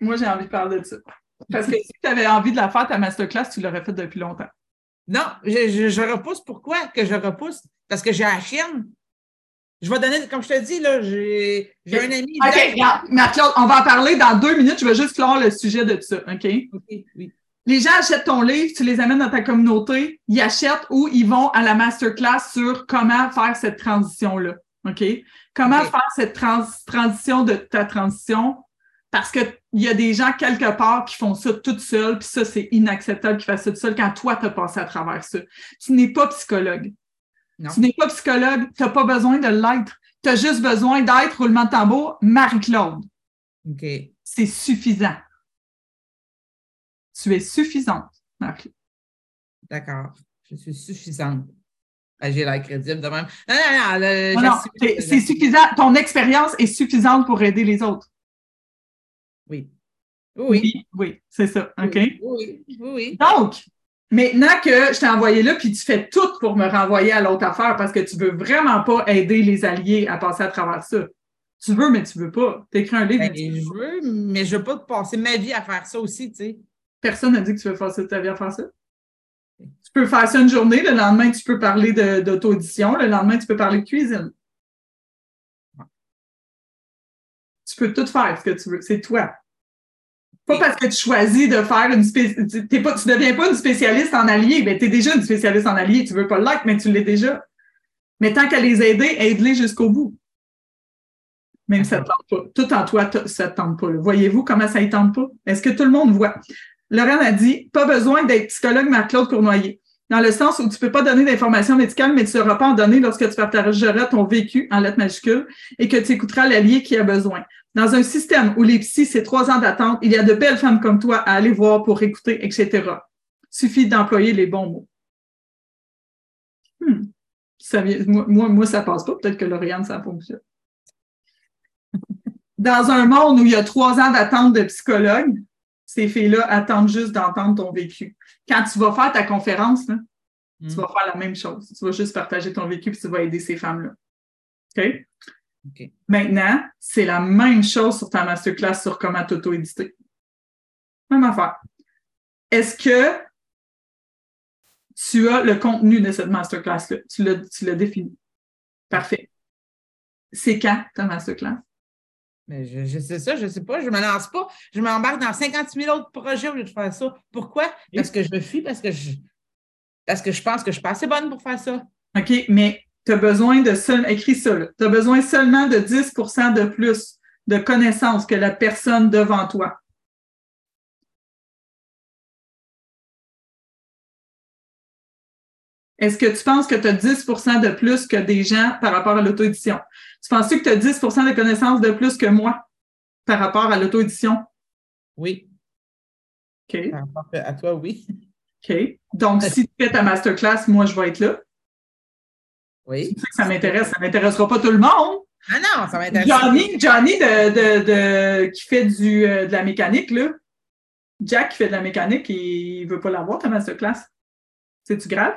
Moi, j'ai envie de parler de ça. Parce que si tu avais envie de la faire, ta masterclass, tu l'aurais faite depuis longtemps. Non, je, je, repousse. Pourquoi que je repousse? Parce que j'ai la chienne. Je vais donner, comme je te dis, là, j'ai un ami. OK, regarde, on va en parler dans deux minutes. Je vais juste clore le sujet de ça. OK? OK, oui les gens achètent ton livre, tu les amènes dans ta communauté, ils achètent ou ils vont à la masterclass sur comment faire cette transition-là. OK? Comment faire cette transition de ta transition? Parce qu'il y a des gens quelque part qui font ça toutes seules, puis ça, c'est inacceptable qu'ils fassent ça tout seul quand toi, tu as passé à travers ça. Tu n'es pas psychologue. Tu n'es pas psychologue, tu n'as pas besoin de l'être. Tu as juste besoin d'être, roulement de tambour, Marie-Claude. OK. C'est suffisant. Tu es suffisante, Marie. D'accord. Je suis suffisante. Ah, j'ai l'air crédible de même. Non, non, non. c'est suffisant. Ton expérience est suffisante pour aider les autres. Oui. Oui. Oui, c'est ça. OK? Oui, oui, Donc, maintenant que je t'ai envoyé là, puis tu fais tout pour me renvoyer à l'autre affaire parce que tu veux vraiment pas aider les alliés à passer à travers ça. Tu veux, mais tu veux pas. Tu écris un livre. Ben, je veux, mais je veux pas passer ma vie à faire ça aussi, tu sais. Personne n'a dit que tu veux faire ça ta vie à faire ça. Tu peux faire ça une journée, le lendemain, tu peux parler d'auto-audition, le lendemain, tu peux parler de cuisine. Tu peux tout faire ce que tu veux. C'est toi. Pas parce que tu choisis de faire une spécialité. Tu ne deviens pas une spécialiste en allié. Ben, tu es déjà une spécialiste en allié. Tu ne veux pas le like, mais tu l'es déjà. Mais tant qu'à les aider, aide-les jusqu'au bout. Même si ça ne tente pas. Tout en toi, ça ne tente pas. Voyez-vous comment ça ne tente pas? Est-ce que tout le monde voit? Laurent a dit pas besoin d'être psychologue Marc-Claude Cournoyer. Dans le sens où tu ne peux pas donner d'informations médicales, mais tu ne seras pas en donner lorsque tu partageras ton vécu en lettres majuscules et que tu écouteras l'allié qui a besoin. Dans un système où les psys, c'est trois ans d'attente, il y a de belles femmes comme toi à aller voir pour écouter, etc. Suffit d'employer les bons mots. Hmm. Ça, moi, moi, passe pas. Peut-être que Lauriane, ça fonctionne. Dans un monde où il y a trois ans d'attente de psychologue, ces filles-là attendent juste d'entendre ton vécu. Quand tu vas faire ta conférence, tu hmm. vas faire la même chose. Tu vas juste partager ton vécu et tu vas aider ces femmes-là. OK? Maintenant, c'est la même chose sur ta masterclass sur comment t'auto-éditer. Même affaire. Est-ce que tu as le contenu de cette masterclass-là? Tu l'as défini. Parfait. C'est quand ta masterclass? Mais je, sais ça, je ne sais pas, je ne me lance pas. Je m'embarque dans 50 000 autres projets au lieu de faire ça. Pourquoi? Parce que je me fuis, parce que je, parce que je pense que je suis pas assez bonne pour faire ça. OK, mais tu as besoin de seul, écris ça, tu as besoin seulement de 10% de plus de connaissances que la personne devant toi. Est-ce que tu penses que tu as 10% de plus que des gens par rapport à l'auto-édition? Tu penses que tu as 10% de connaissances de plus que moi par rapport à l'auto-édition? Oui. OK. Par rapport à toi, oui. OK. Donc, si tu fais ta masterclass, moi, je vais être là. Oui. ça m'intéresse. Ça n'intéressera pas tout le monde. Ah non, ça m'intéresse. Johnny, Johnny de, qui fait du, euh, de la mécanique, là. Jack qui fait de la mécanique, il ne veut pas l'avoir, ta masterclass. C'est-tu grave?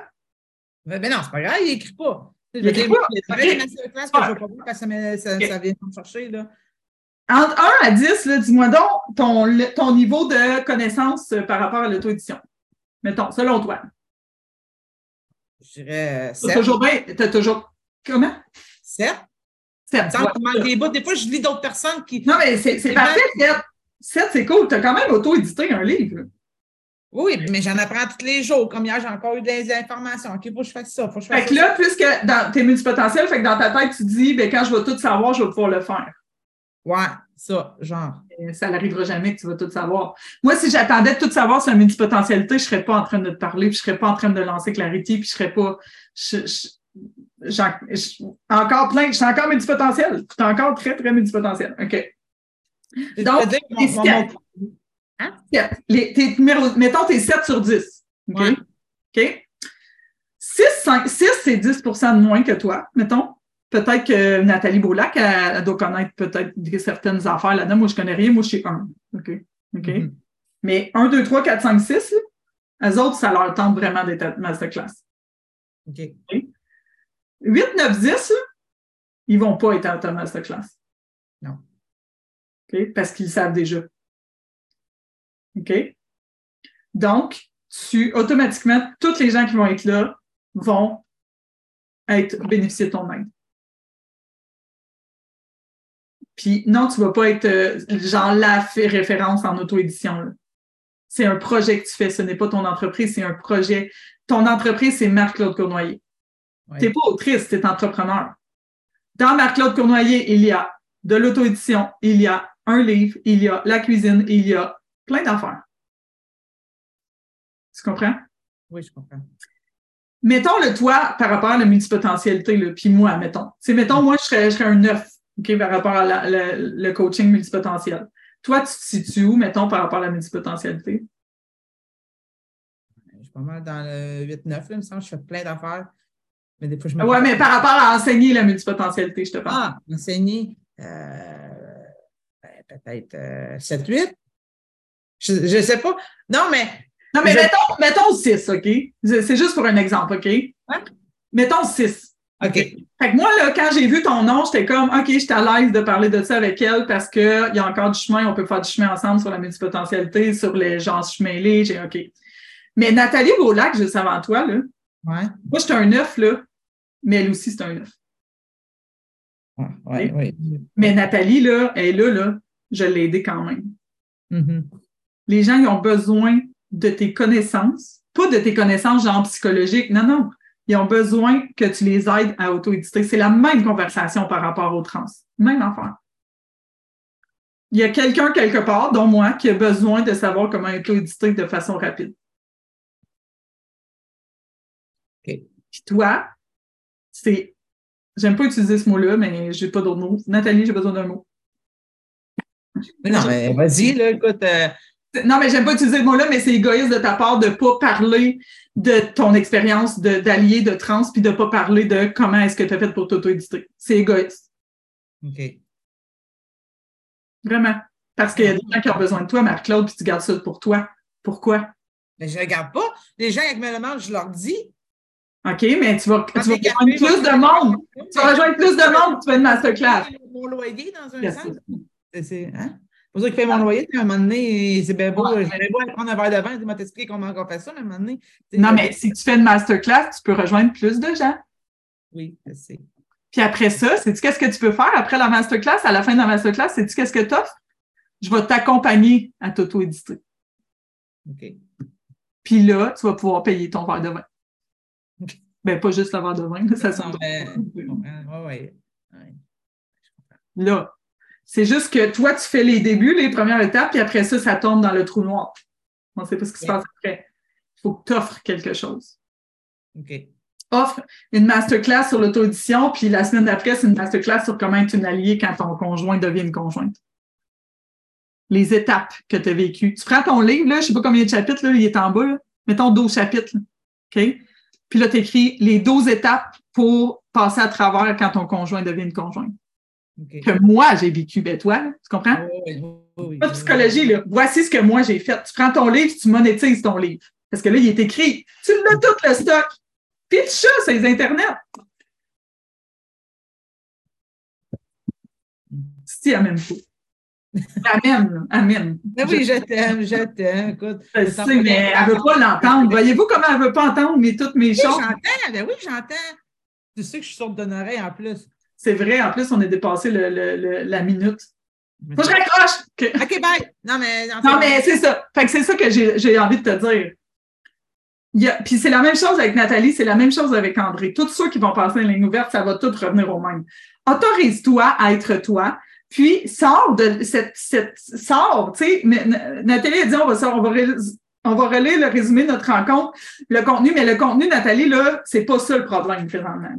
Mais, non, c'est pas grave, il n'écrit pas. Pas. Il y a des masterclass que je ne veux pas voir parce que ça, ça, vient me chercher, là. Entre 1 à 10, dis-moi donc ton, ton niveau de connaissance par rapport à l'auto-édition. Mettons, selon toi. Je dirais 7. Euh, t'as toujours bien. T'as toujours. Comment? 7. 7. des bouts. Des fois, je lis d'autres personnes qui. Non, mais c'est parfait, 7. 7, c'est cool. Tu as quand même auto-édité un livre. Oui, mais j'en apprends tous les jours. Comme hier, j'ai encore eu des informations. OK, faut que je fasse ça. Faut que je fasse fait que là, puisque dans tes multipotentiels, fait que dans ta tête, tu dis, ben, quand je vais tout savoir, je vais pouvoir le faire. Ouais, ça, genre. ça n'arrivera jamais que tu vas tout savoir. Moi, si j'attendais de tout savoir sur la multipotentialité, je ne serais pas en train de te parler, puis je ne serais pas en train de lancer Clarity, puis je ne serais pas. encore plein, je suis encore multipotentiel. Je suis encore très, très multipotentiel. OK. Donc, les 7. Hein? mettons, tu es 7 sur 10. OK? OK? 6, 6 c'est 10% de moins que toi, mettons peut-être que Nathalie Beaulac, elle, doit connaître peut-être certaines affaires là-dedans. Moi, je connais rien. Moi, je suis un. OK? OK? Mm-hmm. Mais 1, 2, 3, 4, 5, 6, eux autres, ça leur tente vraiment d'être masterclass. OK. 8, 9, 10, ils ne vont pas être ta masterclass. Non. OK? Parce qu'ils savent déjà. OK? Donc, tu, automatiquement, tous les gens qui vont être là vont être bénéficier de ton aide. Puis non, tu vas pas être euh, genre la référence en auto-édition. C'est un projet que tu fais, ce n'est pas ton entreprise, c'est un projet. Ton entreprise, c'est Marc-Claude Cournoyer. Tu n'es pas autrice, tu es entrepreneur. Dans Marc-Claude Cournoyer, il y a de l'auto-édition, il y a un livre, il y a la cuisine, il y a plein d'affaires. Tu comprends? Oui, je comprends. Mettons le toi par rapport à la multipotentialité, puis moi, mettons. C'est mettons, moi, je serais, je serais un neuf OK, par rapport à le coaching multipotentiel. Toi, tu te situes où, mettons, par rapport à la multipotentialité? Je suis pas mal dans le 8-9, il me semble. Je fais plein d'affaires. Mais des fois, je me. Oui, mais par rapport à enseigner la multipotentialité, je te parle. Ah, enseigner. Euh, ben, peut-être 7-8. Je ne sais pas. Non, mais. Non, mais mettons, mettons 6, OK? C'est juste pour un exemple, OK? Mettons 6. OK. Fait que moi, là, quand j'ai vu ton nom, j'étais comme, OK, j'étais à l'aise de parler de ça avec elle parce qu'il y a encore du chemin, on peut faire du chemin ensemble sur la multipotentialité, sur les gens chemin j'ai OK. Mais Nathalie Beaulac, juste avant toi, là. Ouais. Moi, j'étais un œuf, là, mais elle aussi, c'est un œuf. Ouais, ouais, Mais Nathalie, là, elle est là, là, je l'ai aidée quand même. Mm-hmm. Les gens, ils ont besoin de tes connaissances, pas de tes connaissances genre psychologiques, non, non ils ont besoin que tu les aides à auto-éditer. C'est la même conversation par rapport aux trans. Même affaire. Il y a quelqu'un quelque part, dont moi, qui a besoin de savoir comment auto-éditer de façon rapide. OK. Puis toi, c'est. J'aime pas utiliser ce mot-là, mais j'ai pas d'autres mots. Nathalie, j'ai besoin d'un mot. non, mais vas-y, là, écoute. Euh, non, mais j'aime pas utiliser le mot-là, mais c'est égoïste de ta part de pas parler de ton expérience d'allié de, trans, puis de pas parler de comment est-ce que tu as fait pour t'auto-éditer. C'est égoïste. OK. Vraiment. Parce qu'il y a des gens qui ont besoin de toi, Marc-Claude, puis tu gardes ça pour toi. Pourquoi? Mais je ne regarde pas. Les gens avec me demandent, je leur dis. OK, mais tu vas, tu vas rejoindre plus de monde. Tu vas rejoindre plus de monde, tu vas une masterclass. Mon loyer dans un sens. C'est, hein? Pour ça qu'il fait mon loyer, à un moment donné, c'est bien beau. J'aimerais beau prendre un verre de vin, il m'a expliqué comment on fait ça, mais à un moment donné. Non, mais si tu fais une masterclass, tu peux rejoindre plus de gens. Oui, je sais. Puis après ça, sais-tu qu'est-ce que tu peux faire après la masterclass? À la fin de la masterclass, sais-tu qu'est-ce que tu offres? Je vais t'accompagner à t'auto-éditer. OK. Puis là, tu vas pouvoir payer ton verre de vin. <laughs> Ben, pas juste le verre de vin, ça sent. Oui, Là, c'est juste que toi, tu fais les débuts, les premières étapes, puis après ça, ça tombe dans le trou noir. On ne sait pas ce qui se passe après. Il faut que tu offres quelque chose. OK. Offre une masterclass sur l'auto-édition, puis la semaine d'après, c'est une masterclass sur comment être une alliée quand ton conjoint devient une conjointe. Les étapes que tu as vécues. Tu prends ton livre, là, je ne sais pas combien de chapitres, là, il est en bas, là. mettons 12 chapitres. OK? Puis là, tu écris les 12 étapes pour passer à travers quand ton conjoint devient une conjointe. Que moi, j'ai vécu. Ben toi, tu comprends? Pas de psychologie, là. Voici ce que moi, j'ai fait. Tu prends ton livre, tu monétises ton livre. Parce que là, il est écrit. Tu l'as tout le stock. Pitch ça, c'est les Internet. Si, amène pas. Amen, amen. Ben oui, je t'aime, je t'aime. Écoute, je sais, mais elle ne veut pas l'entendre. Voyez-vous comment elle ne veut pas entendre mais toutes mes oui, choses? J'entends, ben oui, j'entends. Tu sais que je suis sorte d'une oreille en plus. C'est vrai, en plus, on a dépassé le, le, la minute. Que je raccroche! <laughs> OK, bye! Non, mais, non, mais c'est ça. Fait que c'est ça que j'ai envie de te dire. Puis c'est la même chose avec Nathalie, c'est la même chose avec André. Tous ceux qui vont passer une ligne ouverte, ça va tout revenir au même. Autorise-toi à être toi, puis sors de cette, cette sors, tu sais, Nathalie a dit on va, on va, on va relayer le résumé de notre rencontre, le contenu, mais le contenu, Nathalie, là, c'est pas ça le problème présentement.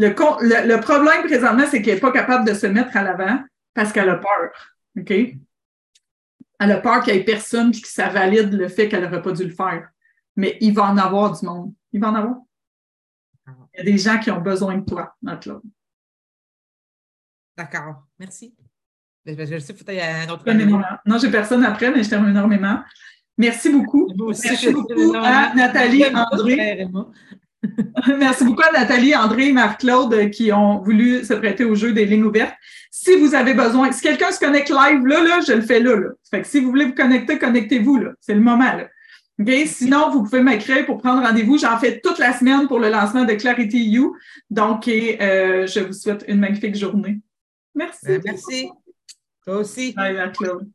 Le, le, problème présentement, c'est qu'elle n'est pas capable de se mettre à l'avant parce qu'elle a peur. OK? Elle a peur qu'il n'y ait personne qui ça valide le fait qu'elle n'aurait pas dû le faire. Mais il va en avoir du monde. Il va en avoir. Il y a des gens qui ont besoin de toi le D'accord. Merci. Ben, je sais qu'il y a un autre. Non, j'ai personne après, mais je t'aime énormément. Merci beaucoup. Merci beaucoup à Nathalie, André. <laughs> Merci beaucoup à Nathalie, André et Marc-Claude euh, qui ont voulu se prêter au jeu des lignes ouvertes. Si vous avez besoin, si quelqu'un se connecte live là, là, je le fais là. là. Fait que si vous voulez vous connecter, connectez-vous là. C'est le moment là. Sinon, vous pouvez m'écrire pour prendre rendez-vous. J'en fais toute la semaine pour le lancement de Clarity You. Donc, euh, je vous souhaite une magnifique journée. Merci. Merci. Toi aussi. Bye, Marc-Claude.